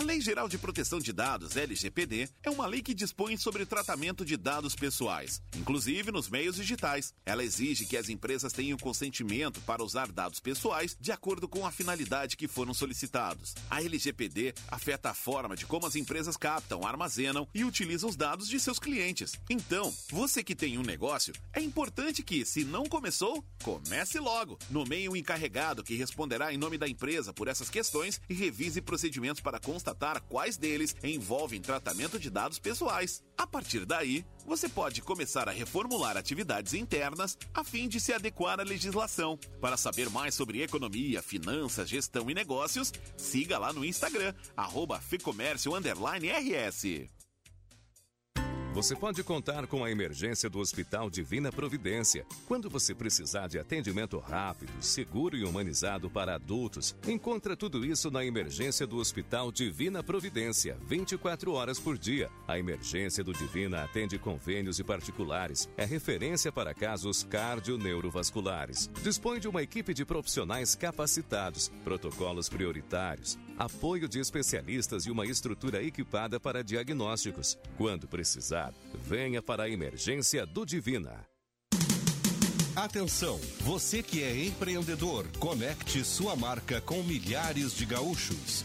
A Lei Geral de Proteção de Dados, LGPD, é uma lei que dispõe sobre tratamento de dados pessoais, inclusive nos meios digitais. Ela exige que as empresas tenham consentimento para usar dados pessoais de acordo com a finalidade que foram solicitados. A LGPD afeta a forma de como as empresas captam, armazenam e utilizam os dados de seus clientes. Então, você que tem um negócio, é importante que, se não começou, comece logo. Nomeie um encarregado que responderá em nome da empresa por essas questões e revise procedimentos para constatar quais deles envolvem tratamento de dados pessoais. A partir daí, você pode começar a reformular atividades internas a fim de se adequar à legislação. Para saber mais sobre economia, finanças, gestão e negócios, siga lá no Instagram, arroba RS. Você pode contar com a emergência do Hospital Divina Providência. Quando você precisar de atendimento rápido, seguro e humanizado para adultos, encontra tudo isso na emergência do Hospital Divina Providência, 24 horas por dia. A emergência do Divina atende convênios e particulares. É referência para casos cardio-neurovasculares. Dispõe de uma equipe de profissionais capacitados, protocolos prioritários, apoio de especialistas e uma estrutura equipada para diagnósticos. Quando precisar, venha para a emergência do Divina. Atenção, você que é empreendedor, conecte sua marca com milhares de gaúchos.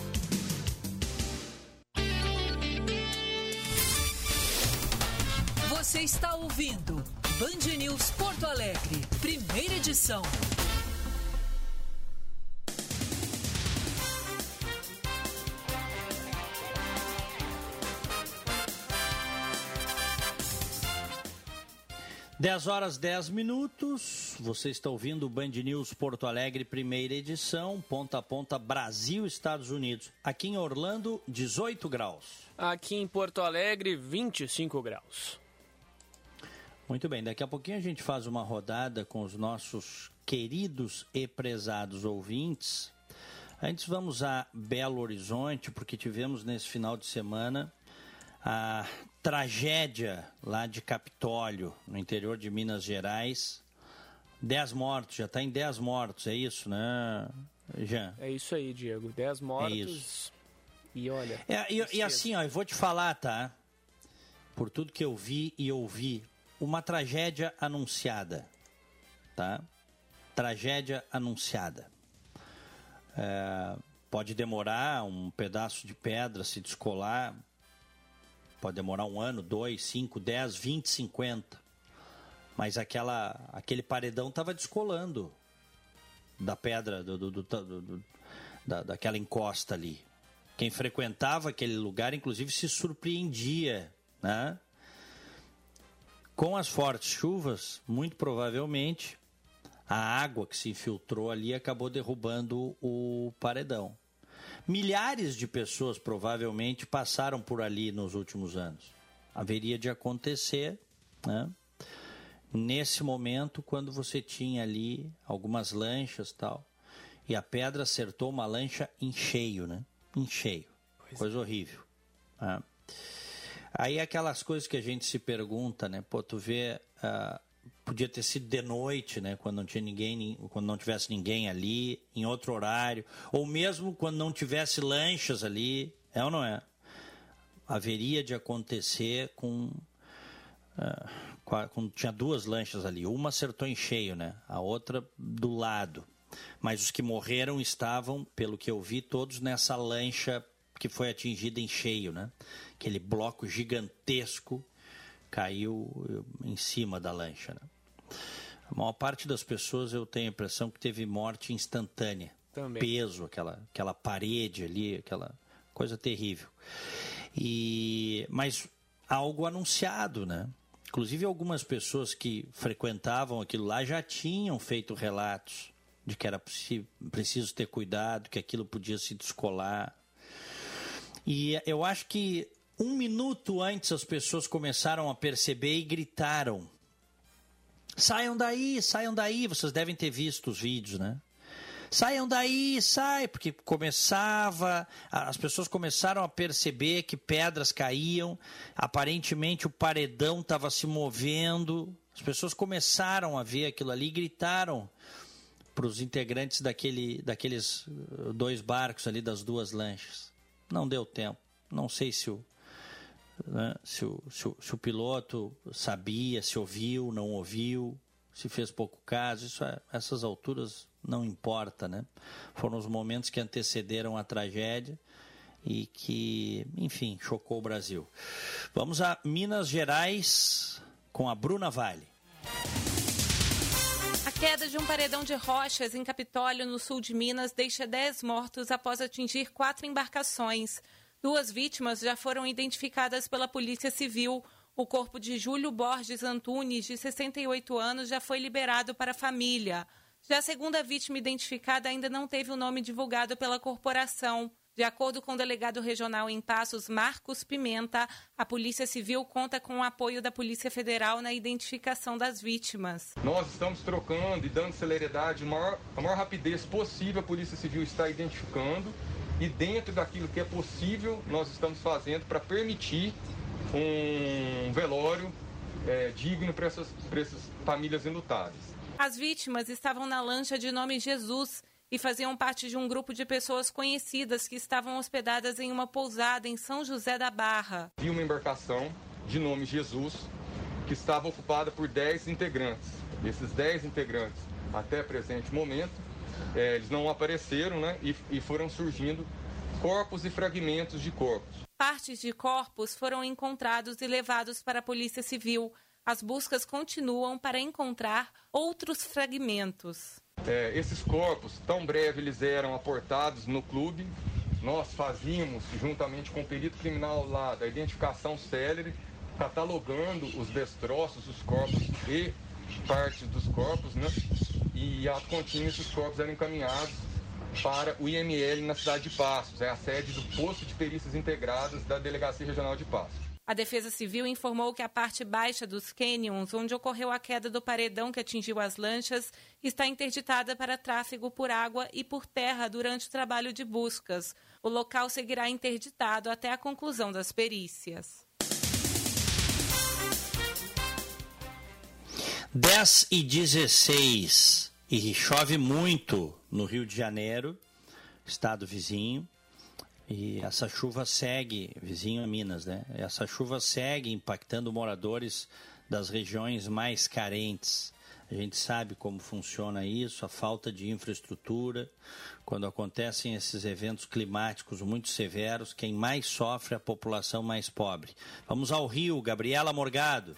Você está ouvindo Band News Porto Alegre, primeira edição. Dez horas 10 minutos. Você está ouvindo o Band News Porto Alegre, primeira edição, ponta a ponta Brasil, Estados Unidos. Aqui em Orlando, 18 graus. Aqui em Porto Alegre, 25 graus. Muito bem, daqui a pouquinho a gente faz uma rodada com os nossos queridos e prezados ouvintes. Antes vamos a Belo Horizonte, porque tivemos nesse final de semana a tragédia lá de Capitólio, no interior de Minas Gerais. Dez mortos, já está em dez mortos, é isso, né, Jean? É isso aí, Diego. Dez mortos. É isso. E olha. É, e, e assim, ó, eu vou te falar, tá? Por tudo que eu vi e ouvi, uma tragédia anunciada, tá? Tragédia anunciada. É, pode demorar um pedaço de pedra se descolar, pode demorar um ano, dois, cinco, dez, vinte, cinquenta. Mas aquela, aquele paredão estava descolando da pedra, do, do, do, do da, daquela encosta ali. Quem frequentava aquele lugar, inclusive, se surpreendia, né? Com as fortes chuvas, muito provavelmente, a água que se infiltrou ali acabou derrubando o paredão. Milhares de pessoas provavelmente passaram por ali nos últimos anos. Haveria de acontecer, né? Nesse momento, quando você tinha ali algumas lanchas tal, e a pedra acertou uma lancha em cheio, né? Em cheio. Coisa horrível. Né? Aí aquelas coisas que a gente se pergunta, né? Pô, tu vê, uh, podia ter sido de noite, né? Quando não tinha ninguém, quando não tivesse ninguém ali, em outro horário, ou mesmo quando não tivesse lanchas ali, é ou não é? Haveria de acontecer com, uh, tinha duas lanchas ali, uma acertou em cheio, né? A outra do lado. Mas os que morreram estavam, pelo que eu vi, todos nessa lancha que foi atingida em cheio, né? Aquele bloco gigantesco caiu em cima da lancha. Né? A maior parte das pessoas eu tenho a impressão que teve morte instantânea. Também. Peso, aquela, aquela parede ali, aquela coisa terrível. E, mas algo anunciado, né? Inclusive algumas pessoas que frequentavam aquilo lá já tinham feito relatos de que era preciso ter cuidado, que aquilo podia se descolar. E eu acho que um minuto antes as pessoas começaram a perceber e gritaram: Saiam daí, saiam daí. Vocês devem ter visto os vídeos, né? Saiam daí, sai, porque começava, as pessoas começaram a perceber que pedras caíam, aparentemente o paredão estava se movendo, as pessoas começaram a ver aquilo ali e gritaram para os integrantes daquele, daqueles uh, dois barcos ali, das duas lanchas. Não deu tempo. Não sei se o, né, se, o, se, o, se o piloto sabia, se ouviu, não ouviu, se fez pouco caso. Isso, é, essas alturas não importa, né? Foram os momentos que antecederam a tragédia e que, enfim, chocou o Brasil. Vamos a Minas Gerais com a Bruna Vale. Queda de um paredão de rochas em Capitólio, no sul de Minas, deixa 10 mortos após atingir quatro embarcações. Duas vítimas já foram identificadas pela Polícia Civil. O corpo de Júlio Borges Antunes, de 68 anos, já foi liberado para a família. Já a segunda vítima identificada ainda não teve o nome divulgado pela corporação. De acordo com o delegado regional em Passos, Marcos Pimenta, a Polícia Civil conta com o apoio da Polícia Federal na identificação das vítimas. Nós estamos trocando e dando celeridade, a maior, a maior rapidez possível a Polícia Civil está identificando e dentro daquilo que é possível nós estamos fazendo para permitir um velório é, digno para essas, para essas famílias enlutadas. As vítimas estavam na lancha de nome Jesus e faziam parte de um grupo de pessoas conhecidas que estavam hospedadas em uma pousada em São José da Barra. Vi uma embarcação de nome Jesus que estava ocupada por 10 integrantes. Esses 10 integrantes, até presente momento, é, eles não apareceram né, e, e foram surgindo corpos e fragmentos de corpos. Partes de corpos foram encontrados e levados para a Polícia Civil as buscas continuam para encontrar outros fragmentos. É, esses corpos, tão breve eles eram aportados no clube, nós fazíamos, juntamente com o perito criminal lá, da identificação célere, catalogando os destroços, os corpos e partes dos corpos, né? E a contínuo esses corpos eram encaminhados para o IML na cidade de Passos, é a sede do posto de perícias integradas da Delegacia Regional de Passos. A Defesa Civil informou que a parte baixa dos canyons, onde ocorreu a queda do paredão que atingiu as lanchas, está interditada para tráfego por água e por terra durante o trabalho de buscas. O local seguirá interditado até a conclusão das perícias. 10 e 16 e chove muito no Rio de Janeiro, estado vizinho. E essa chuva segue, vizinho a Minas, né? Essa chuva segue impactando moradores das regiões mais carentes. A gente sabe como funciona isso, a falta de infraestrutura. Quando acontecem esses eventos climáticos muito severos, quem mais sofre é a população mais pobre. Vamos ao Rio, Gabriela Morgado.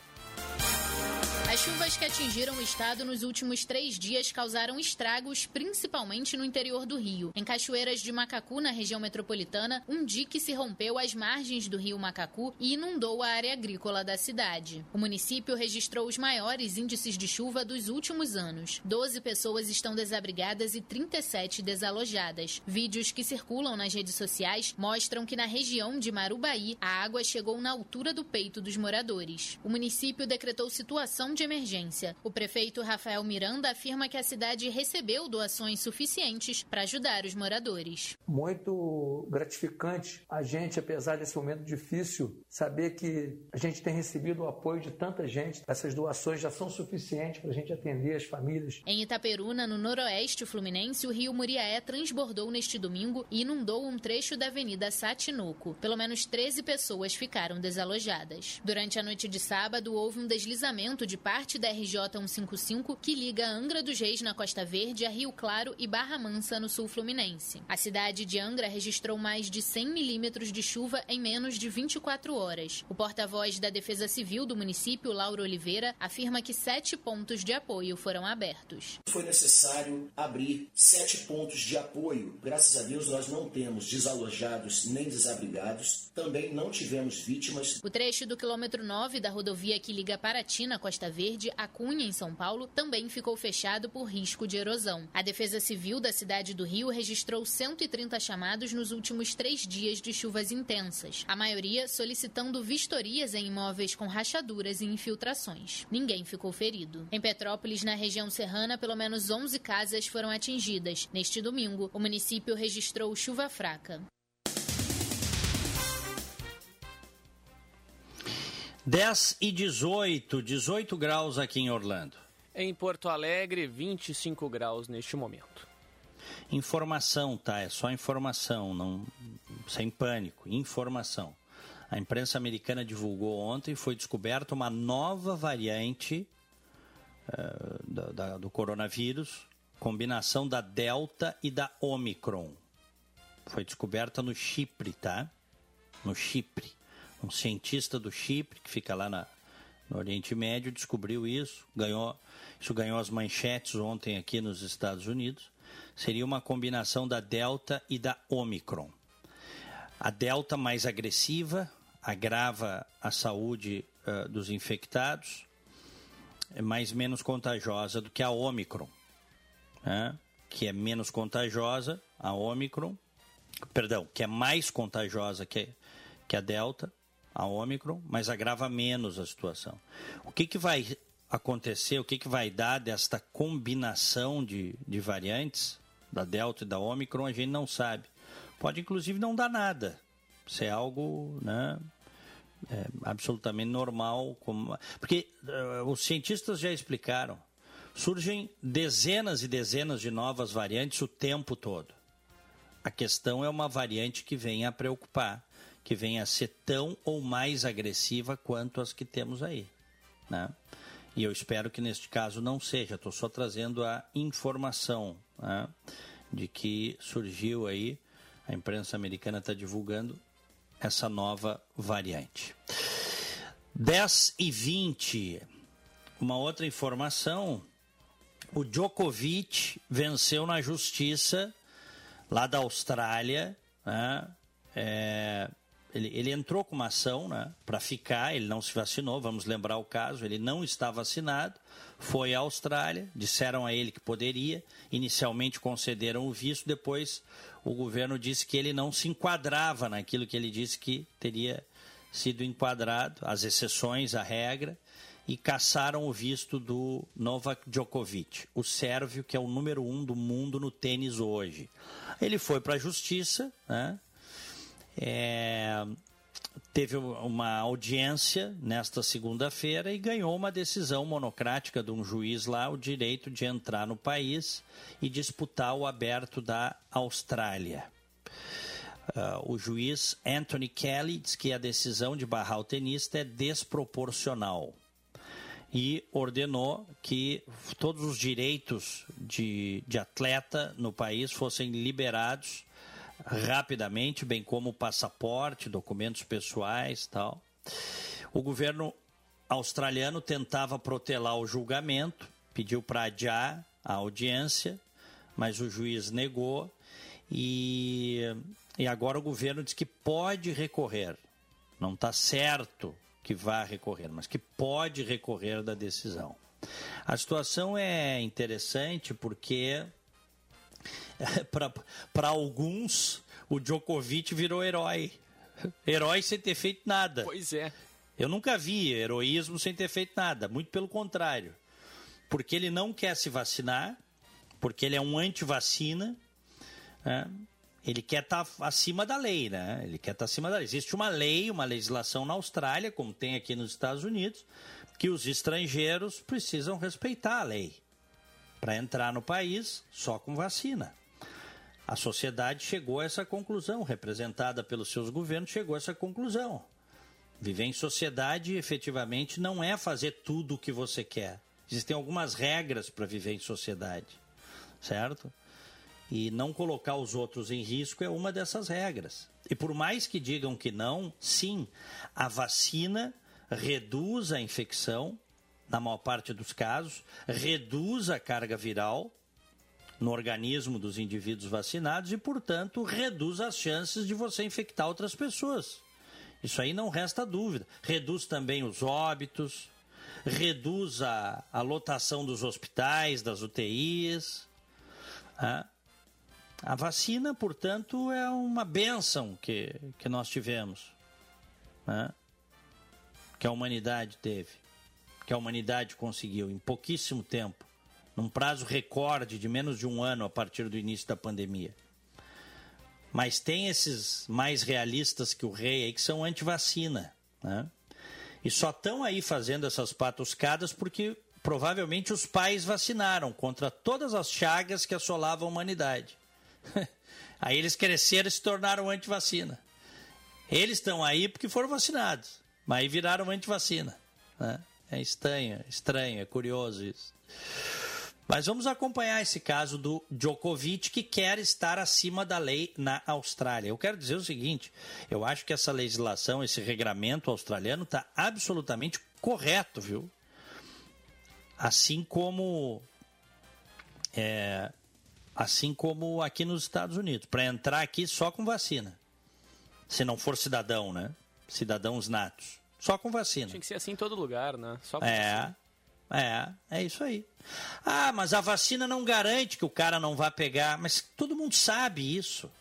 As chuvas que atingiram o estado nos últimos três dias causaram estragos, principalmente no interior do Rio. Em Cachoeiras de Macacu, na região metropolitana, um dique se rompeu às margens do rio Macacu e inundou a área agrícola da cidade. O município registrou os maiores índices de chuva dos últimos anos. Doze pessoas estão desabrigadas e 37 desalojadas. Vídeos que circulam nas redes sociais mostram que na região de Marubaí a água chegou na altura do peito dos moradores. O município decretou situação de emergência. O prefeito Rafael Miranda afirma que a cidade recebeu doações suficientes para ajudar os moradores. Muito gratificante a gente, apesar desse momento difícil, saber que a gente tem recebido o apoio de tanta gente. Essas doações já são suficientes para a gente atender as famílias. Em Itaperuna, no noroeste fluminense, o rio Muriaé transbordou neste domingo e inundou um trecho da Avenida Satinoco. Pelo menos 13 pessoas ficaram desalojadas. Durante a noite de sábado, houve um deslizamento de parte da RJ 155 que liga Angra dos Reis, na Costa Verde, a Rio Claro e Barra Mansa, no sul fluminense. A cidade de Angra registrou mais de 100 milímetros de chuva em menos de 24 horas. O porta-voz da Defesa Civil do município, Lauro Oliveira, afirma que sete pontos de apoio foram abertos. Foi necessário abrir sete pontos de apoio. Graças a Deus, nós não temos desalojados nem desabrigados. Também não tivemos vítimas. O trecho do quilômetro 9 da rodovia que liga Paraty, na Costa Verde, a Cunha, em São Paulo, também ficou fechado por risco de erosão. A Defesa Civil da cidade do Rio registrou 130 chamados nos últimos três dias de chuvas intensas, a maioria solicitando vistorias em imóveis com rachaduras e infiltrações. Ninguém ficou ferido. Em Petrópolis, na região serrana, pelo menos 11 casas foram atingidas. Neste domingo, o município registrou chuva fraca. 10 e 18, 18 graus aqui em Orlando. Em Porto Alegre, 25 graus neste momento. Informação, tá? É só informação, não sem pânico. Informação. A imprensa americana divulgou ontem foi descoberta uma nova variante uh, da, da, do coronavírus, combinação da Delta e da Omicron. Foi descoberta no Chipre, tá? No Chipre um cientista do Chipre, que fica lá na, no Oriente Médio, descobriu isso, ganhou, isso ganhou as manchetes ontem aqui nos Estados Unidos. Seria uma combinação da Delta e da Omicron. A Delta mais agressiva, agrava a saúde uh, dos infectados, é mais menos contagiosa do que a Omicron, né? que é menos contagiosa, a Omicron, perdão, que é mais contagiosa que, que a Delta, a Ômicron, mas agrava menos a situação. O que, que vai acontecer, o que, que vai dar desta combinação de, de variantes, da Delta e da Ômicron, a gente não sabe. Pode, inclusive, não dar nada. Isso é algo né, é, absolutamente normal. Como... Porque uh, os cientistas já explicaram. Surgem dezenas e dezenas de novas variantes o tempo todo. A questão é uma variante que vem a preocupar que venha a ser tão ou mais agressiva quanto as que temos aí. Né? E eu espero que neste caso não seja, estou só trazendo a informação né, de que surgiu aí, a imprensa americana está divulgando essa nova variante. 10 e 20, uma outra informação, o Djokovic venceu na justiça lá da Austrália, né, é, ele, ele entrou com uma ação né, para ficar, ele não se vacinou, vamos lembrar o caso, ele não está vacinado, foi à Austrália, disseram a ele que poderia, inicialmente concederam o visto, depois o governo disse que ele não se enquadrava naquilo que ele disse que teria sido enquadrado, as exceções à regra, e caçaram o visto do Novak Djokovic, o sérvio que é o número um do mundo no tênis hoje. Ele foi para a justiça, né? É, teve uma audiência nesta segunda-feira e ganhou uma decisão monocrática de um juiz lá o direito de entrar no país e disputar o aberto da Austrália. Uh, o juiz Anthony Kelly diz que a decisão de barrar o tenista é desproporcional e ordenou que todos os direitos de, de atleta no país fossem liberados rapidamente, bem como passaporte, documentos pessoais tal. O governo australiano tentava protelar o julgamento, pediu para adiar a audiência, mas o juiz negou e, e agora o governo diz que pode recorrer. Não está certo que vá recorrer, mas que pode recorrer da decisão. A situação é interessante porque para alguns, o Djokovic virou herói. Herói sem ter feito nada. Pois é. Eu nunca vi heroísmo sem ter feito nada, muito pelo contrário. Porque ele não quer se vacinar, porque ele é um anti-vacina, né? ele quer estar tá acima da lei, né? Ele quer estar tá acima da lei. Existe uma lei, uma legislação na Austrália, como tem aqui nos Estados Unidos, que os estrangeiros precisam respeitar a lei para entrar no país só com vacina. A sociedade chegou a essa conclusão, representada pelos seus governos, chegou a essa conclusão. Viver em sociedade, efetivamente, não é fazer tudo o que você quer. Existem algumas regras para viver em sociedade, certo? E não colocar os outros em risco é uma dessas regras. E por mais que digam que não, sim, a vacina reduz a infecção, na maior parte dos casos, reduz a carga viral no organismo dos indivíduos vacinados e, portanto, reduz as chances de você infectar outras pessoas. Isso aí não resta dúvida. Reduz também os óbitos, reduz a, a lotação dos hospitais, das UTIs. A vacina, portanto, é uma benção que, que nós tivemos, né? que a humanidade teve, que a humanidade conseguiu em pouquíssimo tempo, num prazo recorde de menos de um ano a partir do início da pandemia. Mas tem esses mais realistas que o rei aí que são anti-vacina, né? E só estão aí fazendo essas patuscadas porque provavelmente os pais vacinaram contra todas as chagas que assolavam a humanidade. Aí eles cresceram e se tornaram anti-vacina. Eles estão aí porque foram vacinados, mas aí viraram anti-vacina. Né? É estranho, estranho, é curioso isso. Mas vamos acompanhar esse caso do Djokovic, que quer estar acima da lei na Austrália. Eu quero dizer o seguinte: eu acho que essa legislação, esse regramento australiano está absolutamente correto, viu? Assim como é, assim como aqui nos Estados Unidos, para entrar aqui só com vacina. Se não for cidadão, né? Cidadãos natos. Só com vacina. Tinha que ser assim em todo lugar, né? Só com é, vacina. é, é isso aí. Ah, mas a vacina não garante que o cara não vá pegar. Mas todo mundo sabe isso.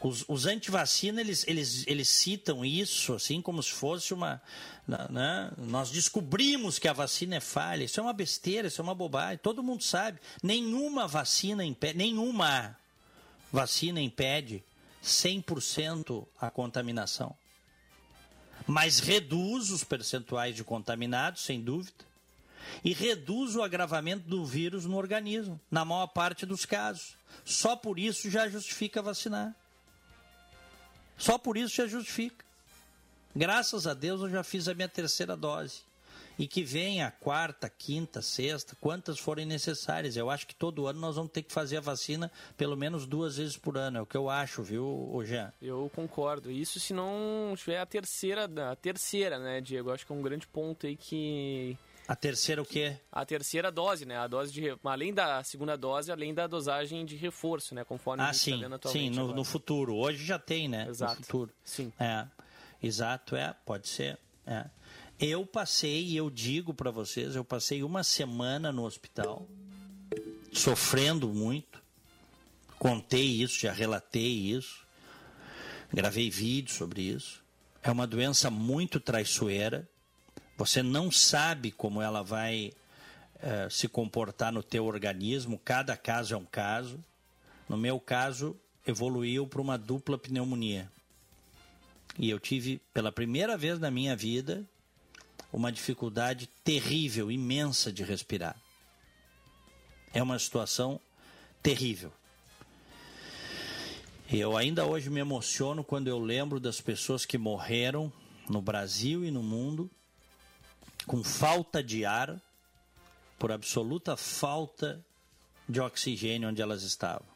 Os, os antivacina, eles, eles, eles citam isso assim como se fosse uma... Né? Nós descobrimos que a vacina é falha. Isso é uma besteira, isso é uma bobagem. Todo mundo sabe. Nenhuma vacina impede, nenhuma vacina impede 100% a contaminação. Mas reduz os percentuais de contaminados, sem dúvida, e reduz o agravamento do vírus no organismo, na maior parte dos casos. Só por isso já justifica vacinar. Só por isso já justifica. Graças a Deus eu já fiz a minha terceira dose. E que venha a quarta, quinta, sexta, quantas forem necessárias. Eu acho que todo ano nós vamos ter que fazer a vacina pelo menos duas vezes por ano. É o que eu acho, viu, Jean? Eu concordo. Isso se não tiver a terceira, a terceira, né, Diego? Eu acho que é um grande ponto aí que a terceira o quê? A terceira dose, né? A dose de além da segunda dose, além da dosagem de reforço, né? Conforme ah, a gente sim, tá vendo atualmente. Sim, no, no, futuro. Hoje já tem, né? Exato. No futuro. Sim. É. Exato, é, pode ser. É. Eu passei, e eu digo para vocês, eu passei uma semana no hospital, sofrendo muito. Contei isso, já relatei isso, gravei vídeo sobre isso. É uma doença muito traiçoeira. Você não sabe como ela vai uh, se comportar no teu organismo. Cada caso é um caso. No meu caso, evoluiu para uma dupla pneumonia. E eu tive, pela primeira vez na minha vida, uma dificuldade terrível, imensa de respirar. É uma situação terrível. Eu ainda hoje me emociono quando eu lembro das pessoas que morreram no Brasil e no mundo com falta de ar, por absoluta falta de oxigênio onde elas estavam.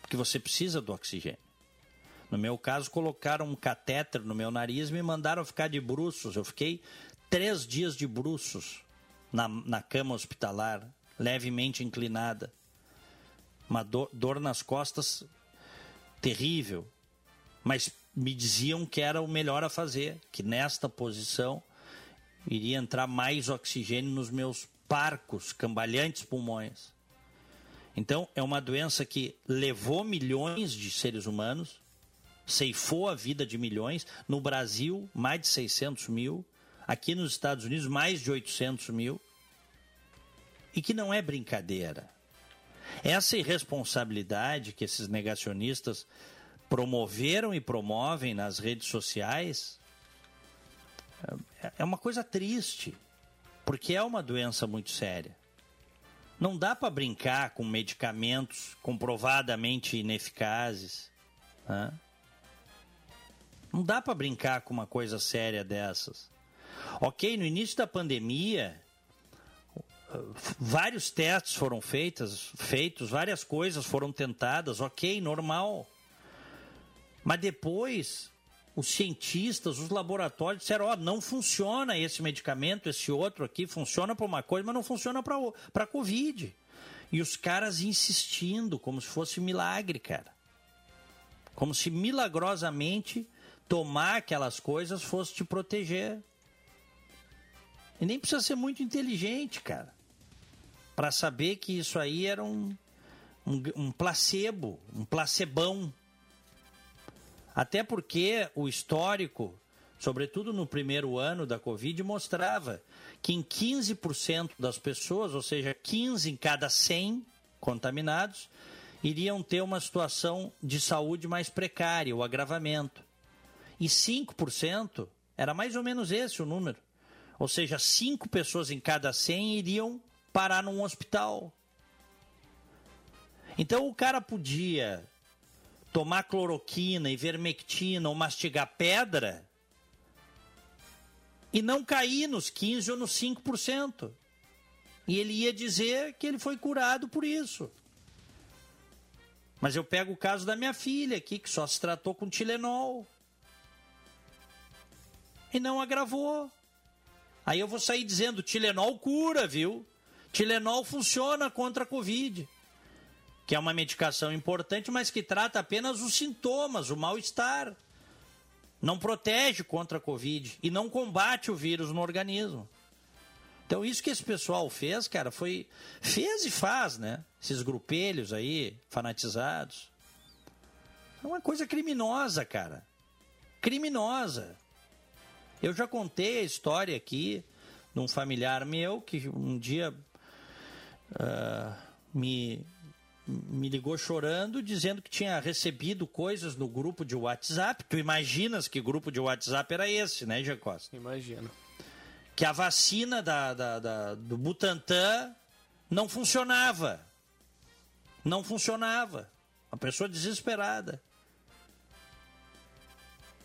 Porque você precisa do oxigênio. No meu caso, colocaram um catéter no meu nariz e me mandaram ficar de bruços. Eu fiquei três dias de bruços na, na cama hospitalar, levemente inclinada. Uma dor, dor nas costas terrível. Mas me diziam que era o melhor a fazer, que nesta posição iria entrar mais oxigênio nos meus parcos, cambalhantes pulmões. Então, é uma doença que levou milhões de seres humanos, ceifou a vida de milhões. No Brasil, mais de 600 mil. Aqui nos Estados Unidos, mais de 800 mil. E que não é brincadeira. Essa irresponsabilidade que esses negacionistas promoveram e promovem nas redes sociais é uma coisa triste, porque é uma doença muito séria. Não dá para brincar com medicamentos comprovadamente ineficazes. Né? Não dá para brincar com uma coisa séria dessas. Ok, no início da pandemia, vários testes foram feitos, feitos, várias coisas foram tentadas, ok, normal. Mas depois, os cientistas, os laboratórios disseram: ó, oh, não funciona esse medicamento, esse outro aqui, funciona para uma coisa, mas não funciona para a Covid. E os caras insistindo, como se fosse milagre, cara. Como se milagrosamente tomar aquelas coisas fosse te proteger. E nem precisa ser muito inteligente, cara, para saber que isso aí era um, um, um placebo, um placebão. Até porque o histórico, sobretudo no primeiro ano da Covid, mostrava que em 15% das pessoas, ou seja, 15 em cada 100 contaminados, iriam ter uma situação de saúde mais precária, o agravamento. E 5% era mais ou menos esse o número. Ou seja, 5 pessoas em cada 100 iriam parar num hospital. Então o cara podia tomar cloroquina, ivermectina ou mastigar pedra e não cair nos 15 ou nos 5%. E ele ia dizer que ele foi curado por isso. Mas eu pego o caso da minha filha aqui, que só se tratou com Tilenol. E não agravou. Aí eu vou sair dizendo: Tilenol cura, viu? Tilenol funciona contra a Covid. Que é uma medicação importante, mas que trata apenas os sintomas, o mal-estar. Não protege contra a Covid e não combate o vírus no organismo. Então, isso que esse pessoal fez, cara, foi. Fez e faz, né? Esses grupelhos aí, fanatizados. É uma coisa criminosa, cara. Criminosa. Eu já contei a história aqui de um familiar meu que um dia uh, me, me ligou chorando, dizendo que tinha recebido coisas no grupo de WhatsApp. Tu imaginas que grupo de WhatsApp era esse, né, Jacosta? Imagino que a vacina da, da, da, do Butantan não funcionava. Não funcionava. A pessoa desesperada.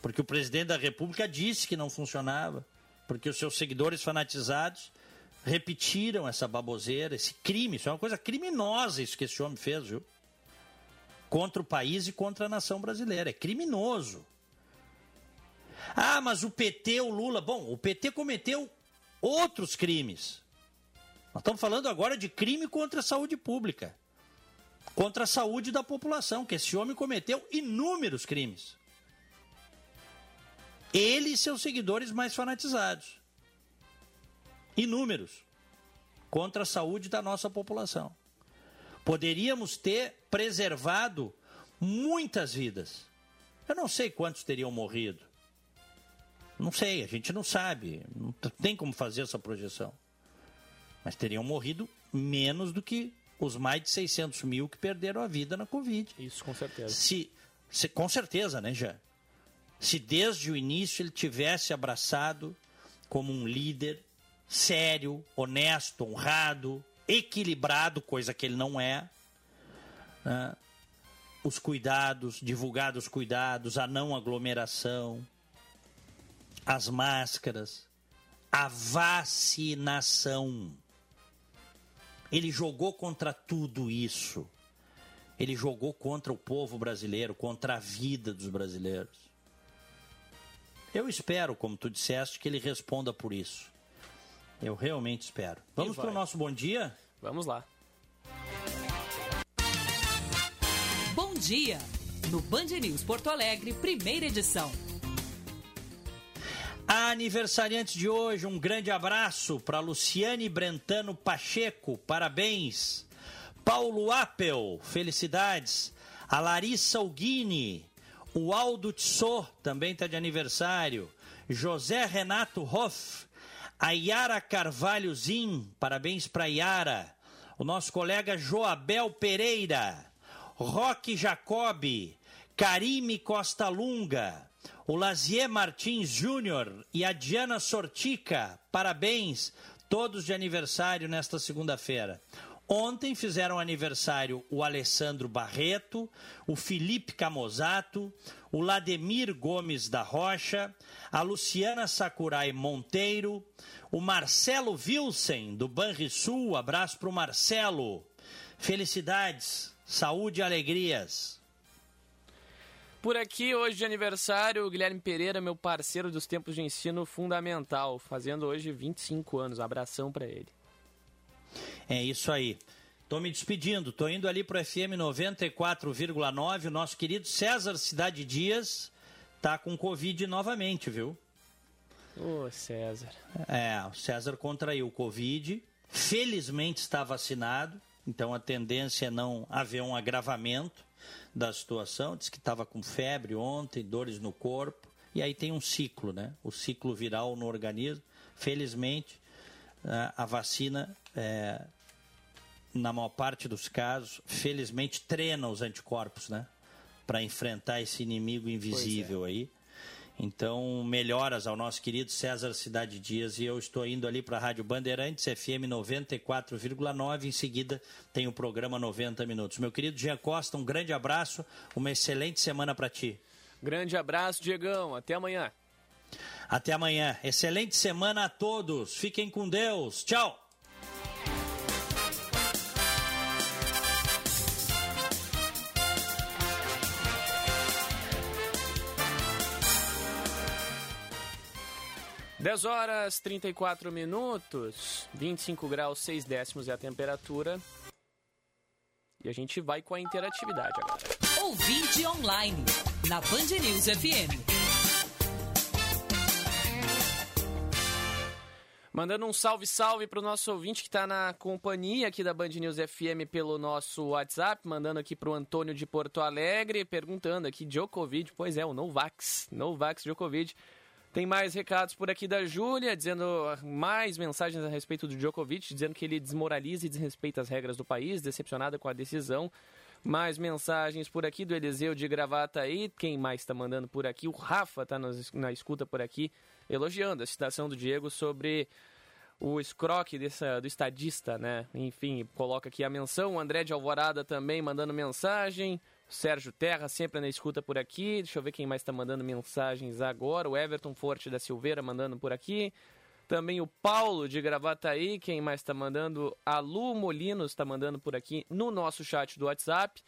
Porque o presidente da República disse que não funcionava. Porque os seus seguidores fanatizados repetiram essa baboseira, esse crime. Isso é uma coisa criminosa isso que esse homem fez, viu? Contra o país e contra a nação brasileira. É criminoso. Ah, mas o PT, o Lula. Bom, o PT cometeu outros crimes. Nós estamos falando agora de crime contra a saúde pública, contra a saúde da população, que esse homem cometeu inúmeros crimes. Ele e seus seguidores mais fanatizados. Inúmeros. Contra a saúde da nossa população. Poderíamos ter preservado muitas vidas. Eu não sei quantos teriam morrido. Não sei, a gente não sabe. Não tem como fazer essa projeção. Mas teriam morrido menos do que os mais de 600 mil que perderam a vida na Covid. Isso, com certeza. Se, se, com certeza, né, já? Se desde o início ele tivesse abraçado como um líder sério, honesto, honrado, equilibrado, coisa que ele não é, né? os cuidados, divulgado os cuidados, a não aglomeração, as máscaras, a vacinação. Ele jogou contra tudo isso. Ele jogou contra o povo brasileiro, contra a vida dos brasileiros. Eu espero, como tu disseste, que ele responda por isso. Eu realmente espero. Vamos para o nosso bom dia? Vamos lá. Bom dia! No Band News Porto Alegre, primeira edição. Aniversariante de hoje, um grande abraço para Luciane Brentano Pacheco, parabéns. Paulo Appel, felicidades. A Larissa Uguini, o Aldo Tissot, também está de aniversário. José Renato Hoff, a Yara Carvalho Zin, parabéns para Yara. O nosso colega Joabel Pereira, Roque Jacobi, Karime Costa Lunga, o Lazier Martins Júnior e a Diana Sortica, parabéns, todos de aniversário nesta segunda-feira. Ontem fizeram aniversário o Alessandro Barreto, o Felipe Camozato, o Lademir Gomes da Rocha, a Luciana Sakurai Monteiro, o Marcelo Wilson, do Banrisul. Abraço para o Marcelo. Felicidades, saúde e alegrias. Por aqui, hoje de aniversário, o Guilherme Pereira, meu parceiro dos tempos de ensino fundamental, fazendo hoje 25 anos. Abração para ele. É isso aí. Tô me despedindo, tô indo ali pro FM 94,9. O nosso querido César Cidade Dias tá com Covid novamente, viu? Ô, César. É, o César contraiu Covid. Felizmente está vacinado, então a tendência é não haver um agravamento da situação. Diz que estava com febre ontem, dores no corpo. E aí tem um ciclo, né? O ciclo viral no organismo. Felizmente, a vacina, é, na maior parte dos casos, felizmente treina os anticorpos, né? Para enfrentar esse inimigo invisível é. aí. Então, melhoras ao nosso querido César Cidade Dias e eu estou indo ali para a Rádio Bandeirantes, FM 94,9. Em seguida, tem o programa 90 Minutos. Meu querido Jean Costa, um grande abraço, uma excelente semana para ti. Grande abraço, Diegão. Até amanhã. Até amanhã. Excelente semana a todos. Fiquem com Deus. Tchau. Dez horas 34 minutos, 25 graus 6 décimos é a temperatura. E a gente vai com a interatividade agora. Ouvinte online, na Band News FM. Mandando um salve, salve para o nosso ouvinte que está na companhia aqui da Band News FM pelo nosso WhatsApp, mandando aqui para o Antônio de Porto Alegre, perguntando aqui, Djokovic, pois é, o Novax, Novax Djokovic. Tem mais recados por aqui da Júlia, dizendo mais mensagens a respeito do Djokovic, dizendo que ele desmoraliza e desrespeita as regras do país, decepcionada com a decisão. Mais mensagens por aqui do Eliseu de Gravata aí. Quem mais está mandando por aqui? O Rafa está na escuta por aqui, elogiando a citação do Diego sobre o escroque dessa, do estadista, né? Enfim, coloca aqui a menção. O André de Alvorada também mandando mensagem. Sérgio Terra sempre na escuta por aqui. Deixa eu ver quem mais está mandando mensagens agora. O Everton Forte da Silveira mandando por aqui. Também o Paulo de Gravataí, quem mais está mandando? A Lu Molinos está mandando por aqui no nosso chat do WhatsApp.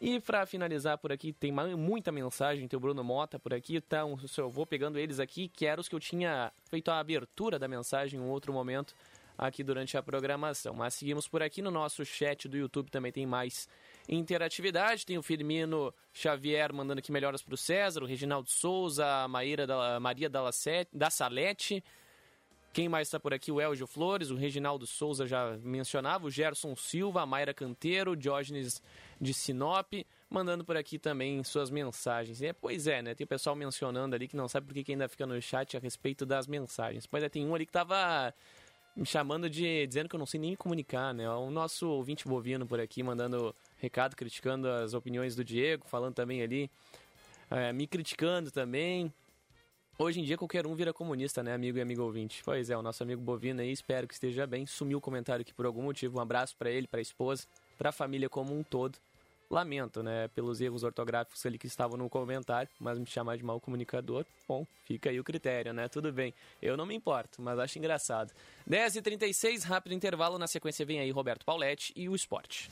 E para finalizar por aqui, tem muita mensagem, tem o Bruno Mota por aqui, então eu vou pegando eles aqui, que eram os que eu tinha feito a abertura da mensagem em um outro momento aqui durante a programação. Mas seguimos por aqui no nosso chat do YouTube, também tem mais interatividade. Tem o Firmino Xavier mandando aqui melhoras para o César, o Reginaldo Souza, a Maíra da, Maria da, da Salete, quem mais está por aqui? O Elgio Flores, o Reginaldo Souza já mencionava, o Gerson Silva, a Mayra Canteiro, o Diógenes de Sinop, mandando por aqui também suas mensagens. É, pois é, né? Tem o pessoal mencionando ali que não sabe por que ainda fica no chat a respeito das mensagens. Pois é, tem um ali que estava me chamando de. dizendo que eu não sei nem me comunicar, né? O nosso ouvinte bovino por aqui mandando recado, criticando as opiniões do Diego, falando também ali, é, me criticando também. Hoje em dia qualquer um vira comunista, né, amigo e amigo ouvinte? Pois é, o nosso amigo Bovino aí, espero que esteja bem. Sumiu o comentário aqui por algum motivo. Um abraço para ele, para a esposa, para a família como um todo. Lamento, né, pelos erros ortográficos ali que estavam no comentário, mas me chamar de mau comunicador, bom, fica aí o critério, né? Tudo bem. Eu não me importo, mas acho engraçado. 10h36, rápido intervalo. Na sequência vem aí Roberto Pauletti e o esporte.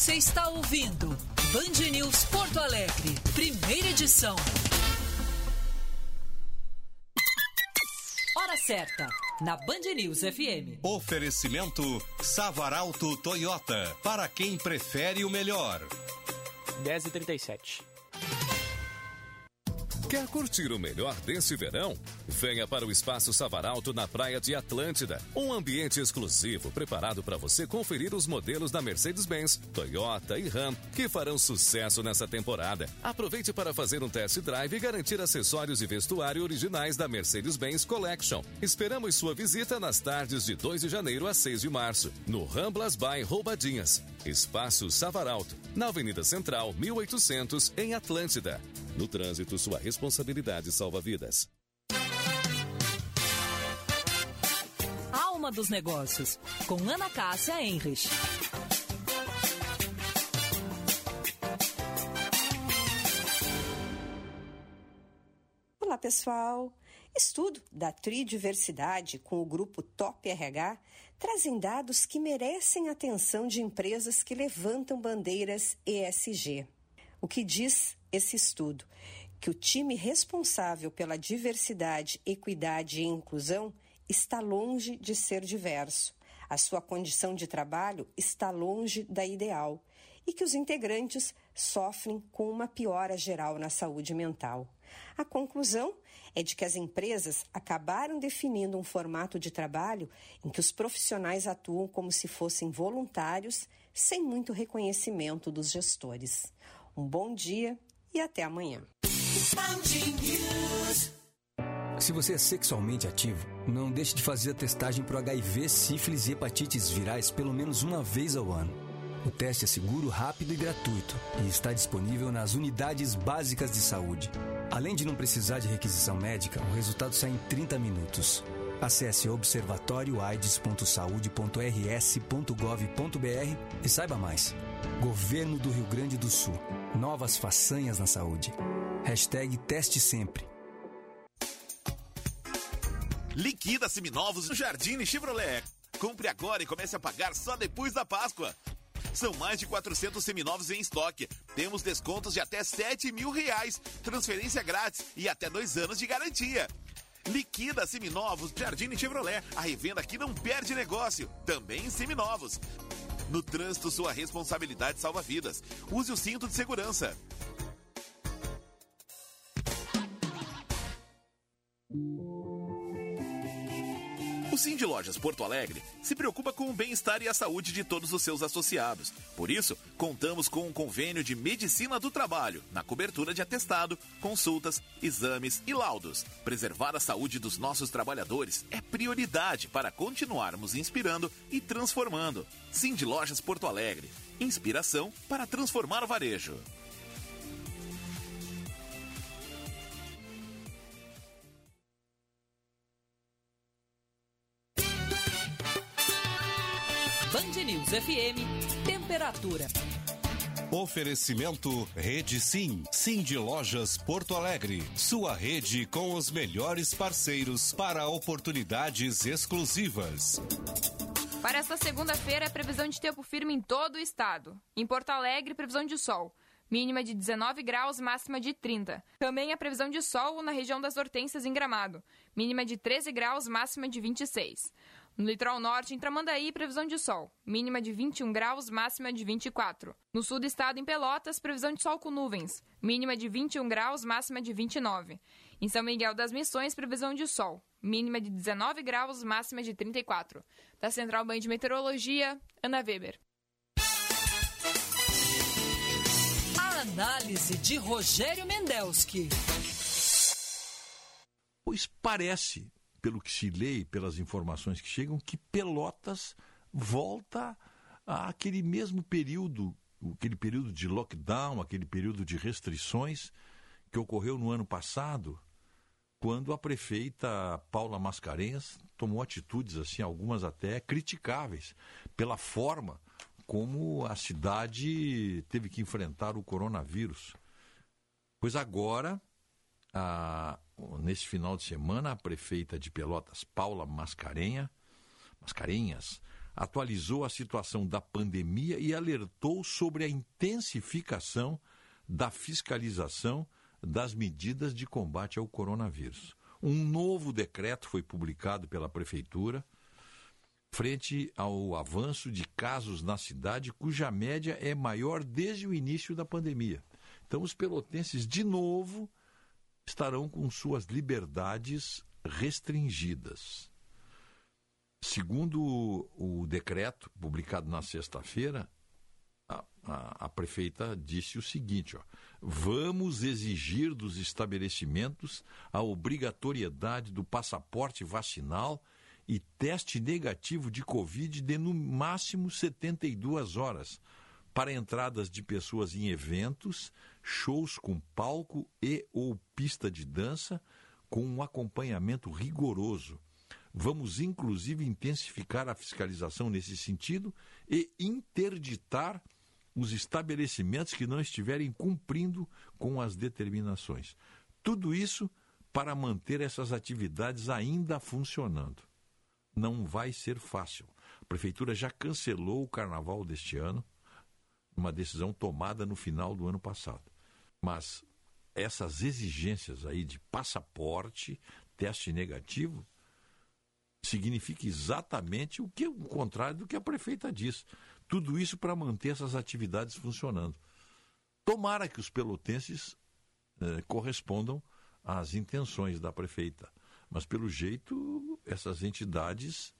Você está ouvindo Band News Porto Alegre, primeira edição. Hora certa, na Band News FM. Oferecimento Savaralto Toyota, para quem prefere o melhor. 10h37. Quer curtir o melhor desse verão? Venha para o Espaço Savaralto na Praia de Atlântida. Um ambiente exclusivo preparado para você conferir os modelos da Mercedes-Benz, Toyota e Ram que farão sucesso nessa temporada. Aproveite para fazer um test drive e garantir acessórios e vestuário originais da Mercedes-Benz Collection. Esperamos sua visita nas tardes de 2 de janeiro a 6 de março, no Ramblas by Roubadinhas. Espaço Savaralto, na Avenida Central, 1800, em Atlântida. No trânsito, sua responsabilidade salva vidas. Panorama dos Negócios, com Ana Cássia Enrich. Olá, pessoal. Estudo da Tridiversidade com o grupo Top RH trazem dados que merecem atenção de empresas que levantam bandeiras ESG. O que diz esse estudo? Que o time responsável pela diversidade, equidade e inclusão está longe de ser diverso. A sua condição de trabalho está longe da ideal e que os integrantes sofrem com uma piora geral na saúde mental. A conclusão é de que as empresas acabaram definindo um formato de trabalho em que os profissionais atuam como se fossem voluntários, sem muito reconhecimento dos gestores. Um bom dia e até amanhã. Se você é sexualmente ativo, não deixe de fazer a testagem para HIV, sífilis e hepatites virais pelo menos uma vez ao ano. O teste é seguro, rápido e gratuito e está disponível nas unidades básicas de saúde. Além de não precisar de requisição médica, o resultado sai em 30 minutos. Acesse observatórioaides.saude.rs.gov.br e saiba mais. Governo do Rio Grande do Sul. Novas façanhas na saúde. Hashtag teste sempre. Liquida seminovos no Jardim Chevrolet. Compre agora e comece a pagar só depois da Páscoa. São mais de 400 seminovos em estoque. Temos descontos de até 7 mil reais, transferência grátis e até dois anos de garantia. Liquida Seminovos Jardim Chevrolet. A revenda que não perde negócio. Também em seminovos. No trânsito, sua responsabilidade salva vidas. Use o cinto de segurança. O Cindy Lojas Porto Alegre se preocupa com o bem-estar e a saúde de todos os seus associados. Por isso, contamos com um convênio de medicina do trabalho, na cobertura de atestado, consultas, exames e laudos. Preservar a saúde dos nossos trabalhadores é prioridade para continuarmos inspirando e transformando. Cindy Lojas Porto Alegre. Inspiração para transformar o varejo. Band News FM, temperatura. Oferecimento Rede Sim, Sim de Lojas Porto Alegre. Sua rede com os melhores parceiros para oportunidades exclusivas. Para esta segunda-feira, é previsão de tempo firme em todo o estado. Em Porto Alegre, previsão de sol. Mínima de 19 graus, máxima de 30. Também a previsão de sol na região das Hortênsias em Gramado. Mínima de 13 graus, máxima de 26. No litoral norte, em Tramandaí, previsão de sol. Mínima de 21 graus, máxima de 24. No sul do estado, em Pelotas, previsão de sol com nuvens. Mínima de 21 graus, máxima de 29. Em São Miguel das Missões, previsão de sol. Mínima de 19 graus, máxima de 34. Da Central Band de Meteorologia, Ana Weber. A análise de Rogério Mendelski. Pois parece pelo que se lê e pelas informações que chegam, que Pelotas volta àquele mesmo período, aquele período de lockdown, aquele período de restrições que ocorreu no ano passado, quando a prefeita Paula Mascarenhas tomou atitudes assim, algumas até criticáveis, pela forma como a cidade teve que enfrentar o coronavírus. Pois agora a, nesse final de semana, a prefeita de Pelotas, Paula Mascarenha, Mascarenhas, atualizou a situação da pandemia e alertou sobre a intensificação da fiscalização das medidas de combate ao coronavírus. Um novo decreto foi publicado pela prefeitura frente ao avanço de casos na cidade, cuja média é maior desde o início da pandemia. Então, os pelotenses, de novo, estarão com suas liberdades restringidas. Segundo o, decreto publicado na sexta-feira, a, a, a, prefeita disse o seguinte: ó, vamos exigir dos estabelecimentos a obrigatoriedade do passaporte vacinal e teste negativo de Covid de no máximo 72 horas para entradas de pessoas em eventos, shows com palco e ou pista de dança com um acompanhamento rigoroso. Vamos, inclusive, intensificar a fiscalização nesse sentido e interditar os estabelecimentos que não estiverem cumprindo com as determinações. Tudo isso para manter essas atividades ainda funcionando. Não vai ser fácil. A prefeitura já cancelou o carnaval deste ano, uma decisão tomada no final do ano passado. Mas essas exigências aí de passaporte, teste negativo, significa exatamente o que o contrário do que a prefeita diz. Tudo isso para manter essas atividades funcionando. Tomara que os pelotenses eh, correspondam às intenções da prefeita, mas pelo jeito essas entidades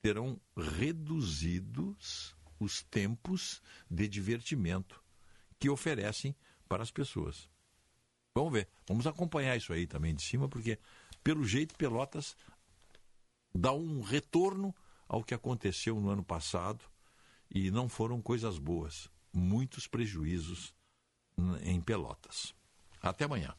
terão reduzidos os tempos de divertimento que oferecem para as pessoas. Vamos ver, vamos acompanhar isso aí também de cima, porque pelo jeito Pelotas dá um retorno ao que aconteceu no ano passado e não foram coisas boas. Muitos prejuízos em Pelotas. Até amanhã.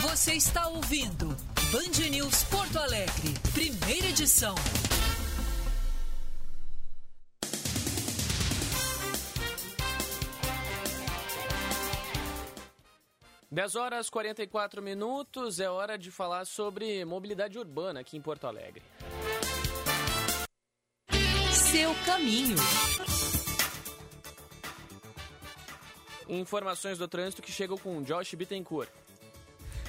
Você está ouvindo Band News Porto Alegre, primeira edição. 10 horas 44 minutos, é hora de falar sobre mobilidade urbana aqui em Porto Alegre. Seu caminho. Informações do trânsito que chegam com Josh Bittencourt.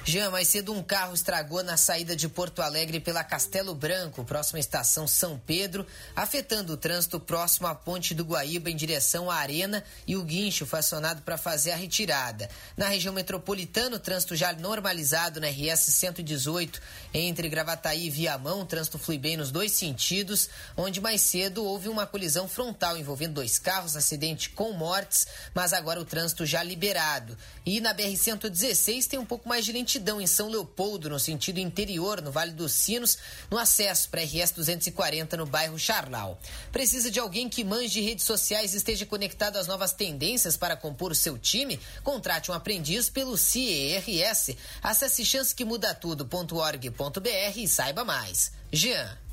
Jean, mais cedo um carro estragou na saída de Porto Alegre pela Castelo Branco, próxima à estação São Pedro, afetando o trânsito próximo à Ponte do Guaíba em direção à Arena e o guincho foi acionado para fazer a retirada. Na região metropolitana, o trânsito já normalizado na RS 118 entre Gravataí e Viamão, o trânsito flui bem nos dois sentidos, onde mais cedo houve uma colisão frontal envolvendo dois carros, acidente com mortes, mas agora o trânsito já liberado. E na BR 116 tem um pouco mais de lentidão lentidão em São Leopoldo, no sentido interior, no Vale dos Sinos, no acesso para RS 240 no bairro Charlau. Precisa de alguém que manje redes sociais e esteja conectado às novas tendências para compor o seu time? Contrate um aprendiz pelo CIERS. Acesse chancequemudatudo.org.br e saiba mais. Jean.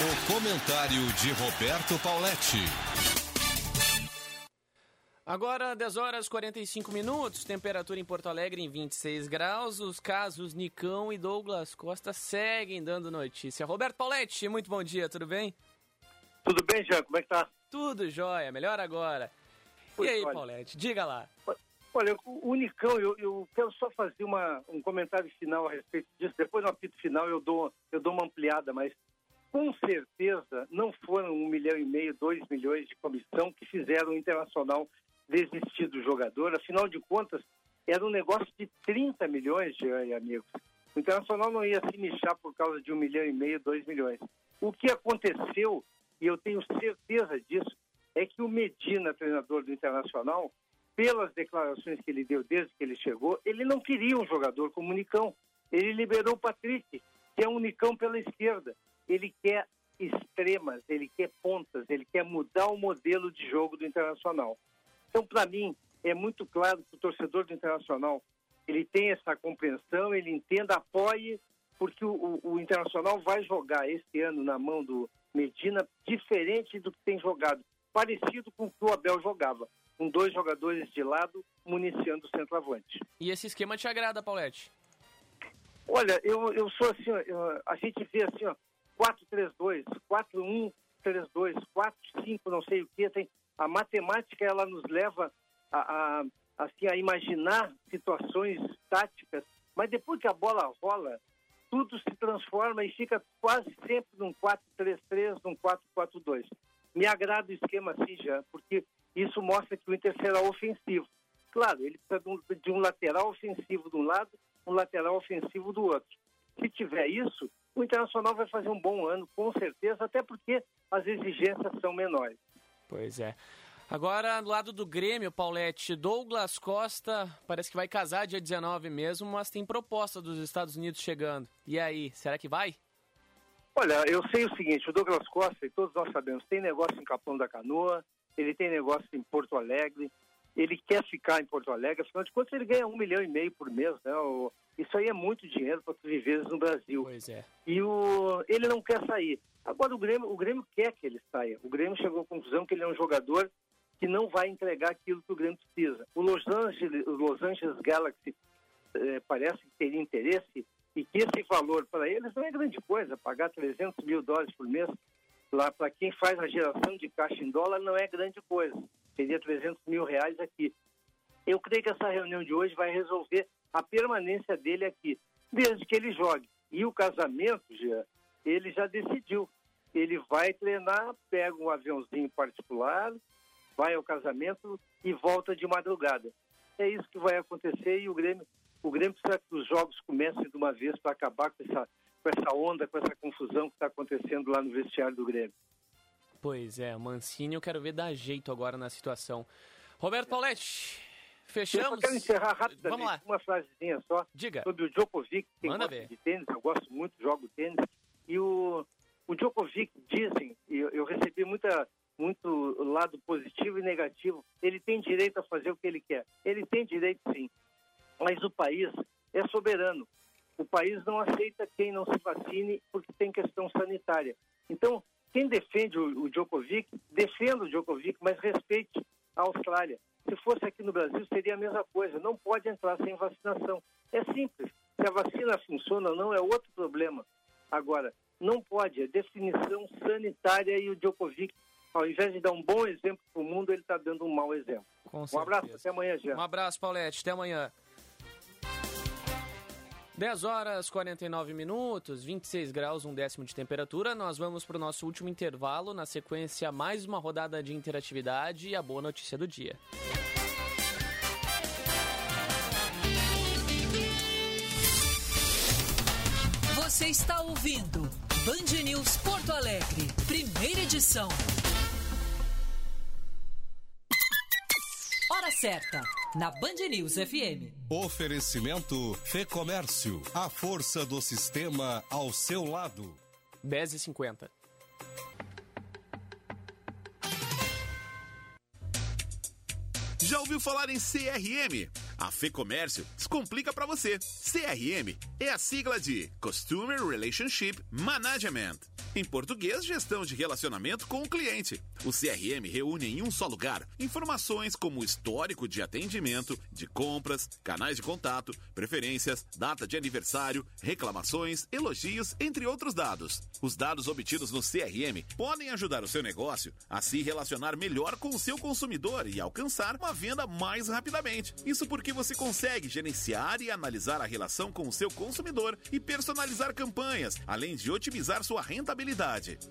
O comentário de Roberto Pauletti. Agora, 10 horas 45 minutos, temperatura em Porto Alegre em 26 graus. Os casos Nicão e Douglas Costa seguem dando notícia. Roberto Pauletti, muito bom dia, tudo bem? Tudo bem, Jean, como é que tá? Tudo jóia, melhor agora. Pois e aí, olha, Paulette, diga lá. Olha, o Unicão, eu, eu, quero só fazer uma, um comentário final a respeito disso. Depois no apito final eu dou, eu dou uma ampliada, mas com certeza não foram um milhão e meio, dois milhões de comissão que fizeram o Internacional desistir do jogador. Afinal de contas, era um negócio de 30 milhões de amigos. O Internacional não ia se nichar por causa de um milhão e meio, dois milhões. O que aconteceu, e eu tenho certeza disso, é que o Medina, treinador do Internacional, pelas declarações que ele deu desde que ele chegou, ele não queria um jogador como o Nicão. Ele liberou o Patrick, que é um Nicão pela esquerda ele quer extremas, ele quer pontas, ele quer mudar o modelo de jogo do Internacional. Então, para mim, é muito claro que o torcedor do Internacional ele tem essa compreensão, ele entenda, apoie, porque o, o, o Internacional vai jogar este ano na mão do Medina diferente do que tem jogado, parecido com o que o Abel jogava, com dois jogadores de lado municiando o centroavante. E esse esquema te agrada, Paulette? Olha, eu, eu sou assim, ó, a gente vê assim, ó, 432, 4132, 45, não sei o que, tem a matemática ela nos leva a, a, assim, a imaginar situações táticas, mas depois que a bola rola, tudo se transforma e fica quase sempre num 4-3-3, num 4-4-2. Me agrada o esquema assim já, porque isso mostra que o Inter será ofensivo. Claro, ele precisa de um, de um lateral ofensivo de um lado, um lateral ofensivo do outro. Se tiver isso, o Internacional vai fazer um bom ano, com certeza, até porque as exigências são menores. Pois é. Agora, do lado do Grêmio, Paulette, Douglas Costa parece que vai casar dia 19 mesmo, mas tem proposta dos Estados Unidos chegando. E aí, será que vai? Olha, eu sei o seguinte, o Douglas Costa, e todos nós sabemos, tem negócio em Capão da Canoa, ele tem negócio em Porto Alegre, ele quer ficar em Porto Alegre, afinal de contas ele ganha um milhão e meio por mês, né? O, isso aí é muito dinheiro para tu viver no Brasil. Pois é. E o, ele não quer sair. Agora o Grêmio, o Grêmio quer que ele saia. O Grêmio chegou à conclusão que ele é um jogador que não vai entregar aquilo que o Grêmio precisa. O Los Angeles, o Los Angeles Galaxy eh, parece que teria interesse e que esse valor para eles não é grande coisa, pagar 300 mil dólares por mês lá para quem faz a geração de caixa em dólar não é grande coisa. Seria 300 mil reais aqui. Eu creio que essa reunião de hoje vai resolver a permanência dele aqui, desde que ele jogue. E o casamento, já, ele já decidiu. Ele vai treinar, pega um aviãozinho particular, vai ao casamento e volta de madrugada. É isso que vai acontecer e o Grêmio, o Grêmio precisa que os jogos comecem de uma vez para acabar com essa, com essa onda, com essa confusão que está acontecendo lá no vestiário do Grêmio. Pois é, Mancini eu quero ver dar jeito agora na situação. Roberto Pauletti, fechamos. Eu quero encerrar rapidamente Vamos lá. uma frasezinha só Diga. sobre o Djokovic, que Manda ver. de tênis, eu gosto muito, jogo tênis. E o, o Djokovic, dizem, e eu, eu recebi muita, muito lado positivo e negativo, ele tem direito a fazer o que ele quer. Ele tem direito sim, mas o país é soberano. O país não aceita quem não se vacine porque tem questão sanitária. Então, quem defende o, o Djokovic, defenda o Djokovic, mas respeite a Austrália. Se fosse aqui no Brasil, seria a mesma coisa. Não pode entrar sem vacinação. É simples. Se a vacina funciona ou não é outro problema. Agora, não pode. É definição sanitária e o Djokovic, ao invés de dar um bom exemplo para o mundo, ele está dando um mau exemplo. Com um abraço, até amanhã, Jean. Um abraço, Paulette. Até amanhã. 10 horas 49 minutos, 26 graus, um décimo de temperatura. Nós vamos para o nosso último intervalo. Na sequência, mais uma rodada de interatividade e a boa notícia do dia. Você está ouvindo Band News Porto Alegre, primeira edição. Hora certa, na Band News FM. Oferecimento Fê Comércio, a força do sistema ao seu lado. 10h50. Já ouviu falar em CRM? A Fê Comércio descomplica para você. CRM é a sigla de Customer Relationship Management. Em português, gestão de relacionamento com o cliente. O CRM reúne em um só lugar informações como histórico de atendimento, de compras, canais de contato, preferências, data de aniversário, reclamações, elogios, entre outros dados. Os dados obtidos no CRM podem ajudar o seu negócio a se relacionar melhor com o seu consumidor e alcançar uma venda mais rapidamente. Isso porque você consegue gerenciar e analisar a relação com o seu consumidor e personalizar campanhas, além de otimizar sua rentabilidade.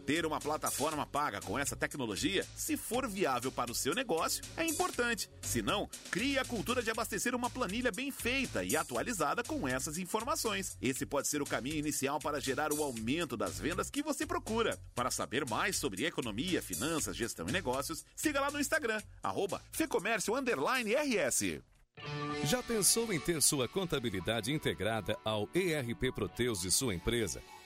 Ter uma plataforma paga com essa tecnologia, se for viável para o seu negócio, é importante. Se não, crie a cultura de abastecer uma planilha bem feita e atualizada com essas informações. Esse pode ser o caminho inicial para gerar o aumento das vendas que você procura. Para saber mais sobre economia, finanças, gestão e negócios, siga lá no Instagram, arroba. Já pensou em ter sua contabilidade integrada ao ERP Proteus de sua empresa?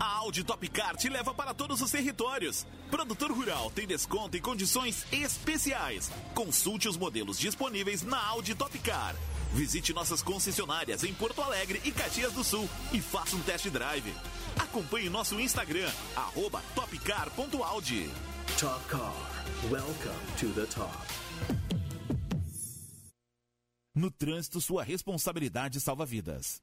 A Audi Top Car te leva para todos os territórios. Produtor Rural tem desconto e condições especiais. Consulte os modelos disponíveis na Audi Top Car. Visite nossas concessionárias em Porto Alegre e Caxias do Sul e faça um test drive. Acompanhe nosso Instagram, arroba topcar.audi. Top Car. Welcome to the top. No trânsito, sua responsabilidade salva vidas.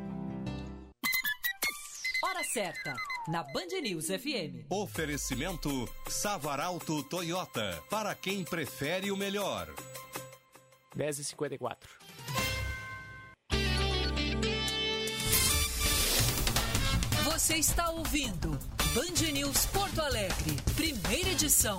Hora certa, na Band News FM. Oferecimento Savaralto Toyota, para quem prefere o melhor. 10h54. Você está ouvindo Band News Porto Alegre, primeira edição.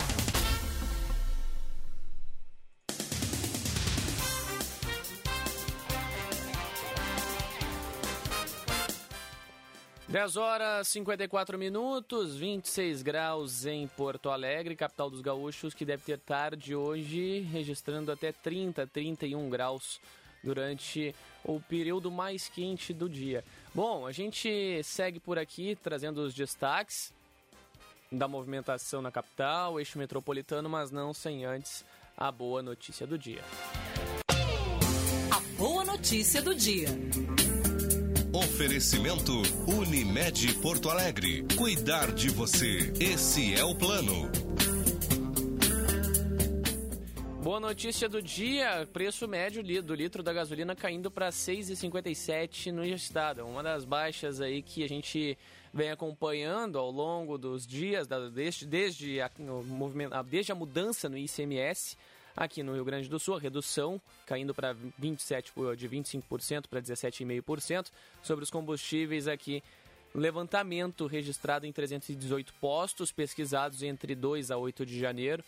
Dez horas 54 minutos, 26 graus em Porto Alegre, capital dos gaúchos, que deve ter tarde hoje, registrando até 30, 31 graus durante o período mais quente do dia. Bom, a gente segue por aqui trazendo os destaques da movimentação na capital, eixo metropolitano, mas não sem antes a boa notícia do dia. A boa notícia do dia. Oferecimento Unimed Porto Alegre. Cuidar de você. Esse é o plano. Boa notícia do dia, preço médio do litro da gasolina caindo para 6,57 no estado. Uma das baixas aí que a gente vem acompanhando ao longo dos dias, desde, desde, a, desde a mudança no ICMS aqui no Rio Grande do Sul, a redução caindo para 27 de 25% para 17,5% sobre os combustíveis aqui. Levantamento registrado em 318 postos pesquisados entre 2 a 8 de janeiro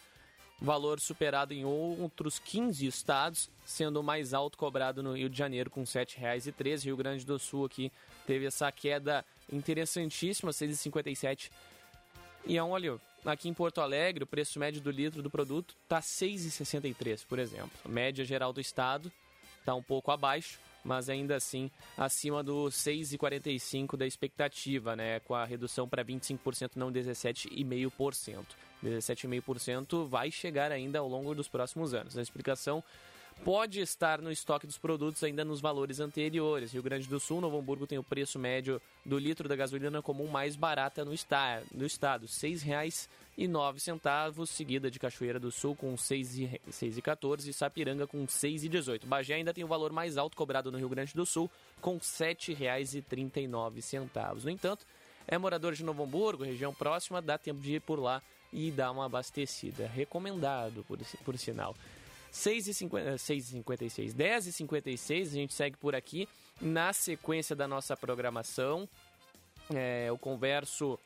valor superado em outros 15 estados, sendo o mais alto cobrado no Rio de Janeiro com R$ 7,13. Rio Grande do Sul aqui teve essa queda interessantíssima, 6,57. E é um óleo. Aqui em Porto Alegre, o preço médio do litro do produto está 6,63, por exemplo. A média geral do estado está um pouco abaixo, mas ainda assim acima do 6,45 da expectativa, né? Com a redução para 25%, não 17,5%. 17,5% vai chegar ainda ao longo dos próximos anos. A explicação pode estar no estoque dos produtos ainda nos valores anteriores. Rio Grande do Sul, Novo Hamburgo tem o preço médio do litro da gasolina comum mais barata no, está, no estado, R$ 6,09, seguida de Cachoeira do Sul com R$ 6,14 e Sapiranga com R$ 6,18. Bagé ainda tem o valor mais alto cobrado no Rio Grande do Sul com R$ 7,39. No entanto, é morador de Novo Hamburgo, região próxima, dá tempo de ir por lá e dar uma abastecida. Recomendado, por, por sinal. 6h56, 10h56, a gente segue por aqui na sequência da nossa programação. É, eu converso,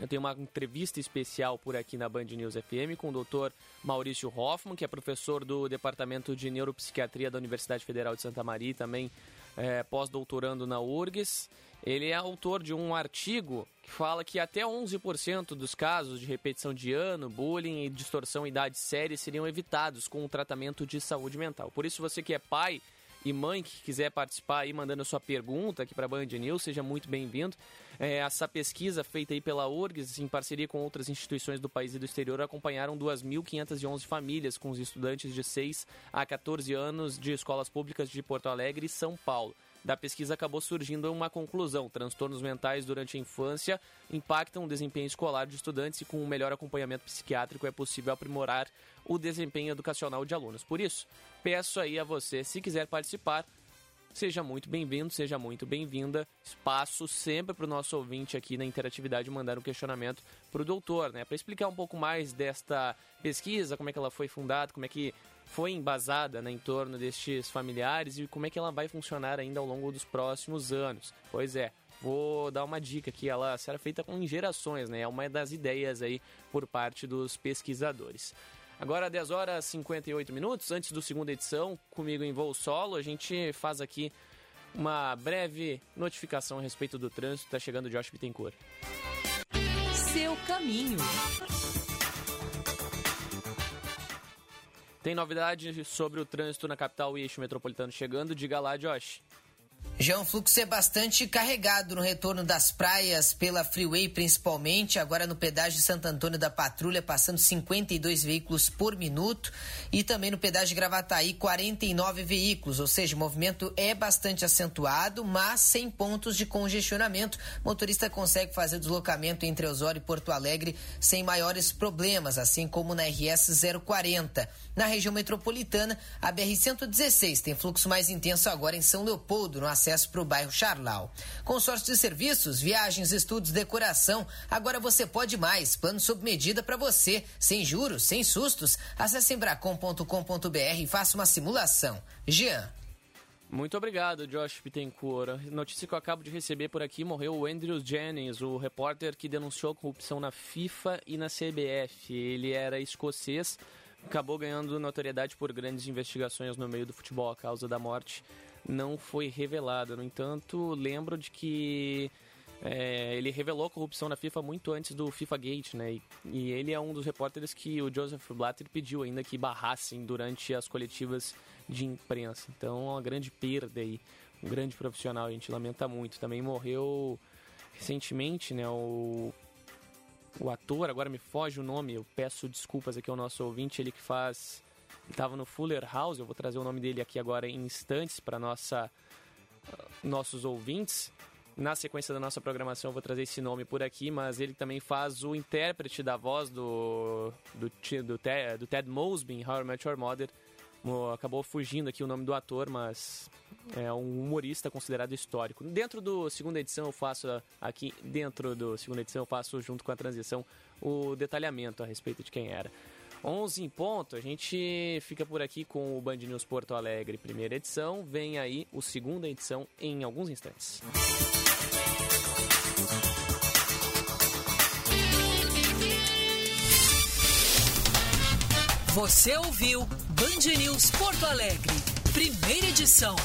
eu tenho uma entrevista especial por aqui na Band News FM com o Dr. Maurício Hoffman, que é professor do Departamento de Neuropsiquiatria da Universidade Federal de Santa Maria e também é, pós-doutorando na URGS. Ele é autor de um artigo que fala que até 11% dos casos de repetição de ano, bullying e distorção em idade séria seriam evitados com o tratamento de saúde mental. Por isso, você que é pai e mãe que quiser participar aí mandando sua pergunta aqui para a Band News, seja muito bem-vindo. É, essa pesquisa feita aí pela URGS, em parceria com outras instituições do país e do exterior, acompanharam 2.511 famílias com os estudantes de 6 a 14 anos de escolas públicas de Porto Alegre e São Paulo da pesquisa acabou surgindo uma conclusão. Transtornos mentais durante a infância impactam o desempenho escolar de estudantes e com um melhor acompanhamento psiquiátrico é possível aprimorar o desempenho educacional de alunos. Por isso, peço aí a você, se quiser participar, seja muito bem-vindo, seja muito bem-vinda. Espaço sempre para o nosso ouvinte aqui na interatividade mandar um questionamento para o doutor, né? Para explicar um pouco mais desta pesquisa, como é que ela foi fundada, como é que foi embasada né, em torno destes familiares e como é que ela vai funcionar ainda ao longo dos próximos anos. Pois é, vou dar uma dica aqui, ela será feita com gerações, né? É uma das ideias aí por parte dos pesquisadores. Agora 10 horas e 58 minutos, antes do segunda edição, comigo em voo solo, a gente faz aqui uma breve notificação a respeito do trânsito, está chegando Josh Bittencourt. Seu caminho. Tem novidade sobre o trânsito na capital e eixo metropolitano chegando? Diga lá, Josh. Já um fluxo é bastante carregado no retorno das praias pela Freeway, principalmente. Agora no pedágio de Santo Antônio da Patrulha, passando 52 veículos por minuto. E também no pedágio de Gravataí, 49 veículos. Ou seja, o movimento é bastante acentuado, mas sem pontos de congestionamento. O motorista consegue fazer o deslocamento entre Osório e Porto Alegre sem maiores problemas, assim como na RS 040. Na região metropolitana, a BR-116 tem fluxo mais intenso agora em São Leopoldo, no acesso para o bairro Charlau. Consórcio de serviços, viagens, estudos, decoração. Agora você pode mais. Plano sob medida para você, sem juros, sem sustos. Acesse embracom.com.br e faça uma simulação. Jean. Muito obrigado, Josh Pittencourt. Notícia que eu acabo de receber por aqui: morreu o Andrew Jennings, o repórter que denunciou corrupção na FIFA e na CBF. Ele era escocês, acabou ganhando notoriedade por grandes investigações no meio do futebol. A causa da morte não foi revelada. No entanto, lembro de que é, ele revelou a corrupção na FIFA muito antes do FIFA Gate, né? E, e, ele é um dos repórteres que o Joseph Blatter pediu ainda que barrassem durante as coletivas de imprensa. Então, é uma grande perda aí, um grande profissional, a gente lamenta muito. Também morreu recentemente, né? O, o ator, agora me foge o nome, eu peço desculpas aqui ao nosso ouvinte, ele que faz estava no Fuller House, eu vou trazer o nome dele aqui agora em instantes para nossa nossos ouvintes. Na sequência da nossa programação eu vou trazer esse nome por aqui, mas ele também faz o intérprete da voz do, do, do, Ted, do Ted Mosby em How I Met Your Mother. Acabou fugindo aqui o nome do ator, mas é um humorista considerado histórico. Dentro do segunda edição eu faço aqui, dentro do segunda edição eu faço junto com a transição o detalhamento a respeito de quem era. 11 em ponto, a gente fica por aqui com o Band News Porto Alegre, primeira edição. Vem aí o segunda edição em alguns instantes. Você ouviu Band News Porto Alegre, primeira edição.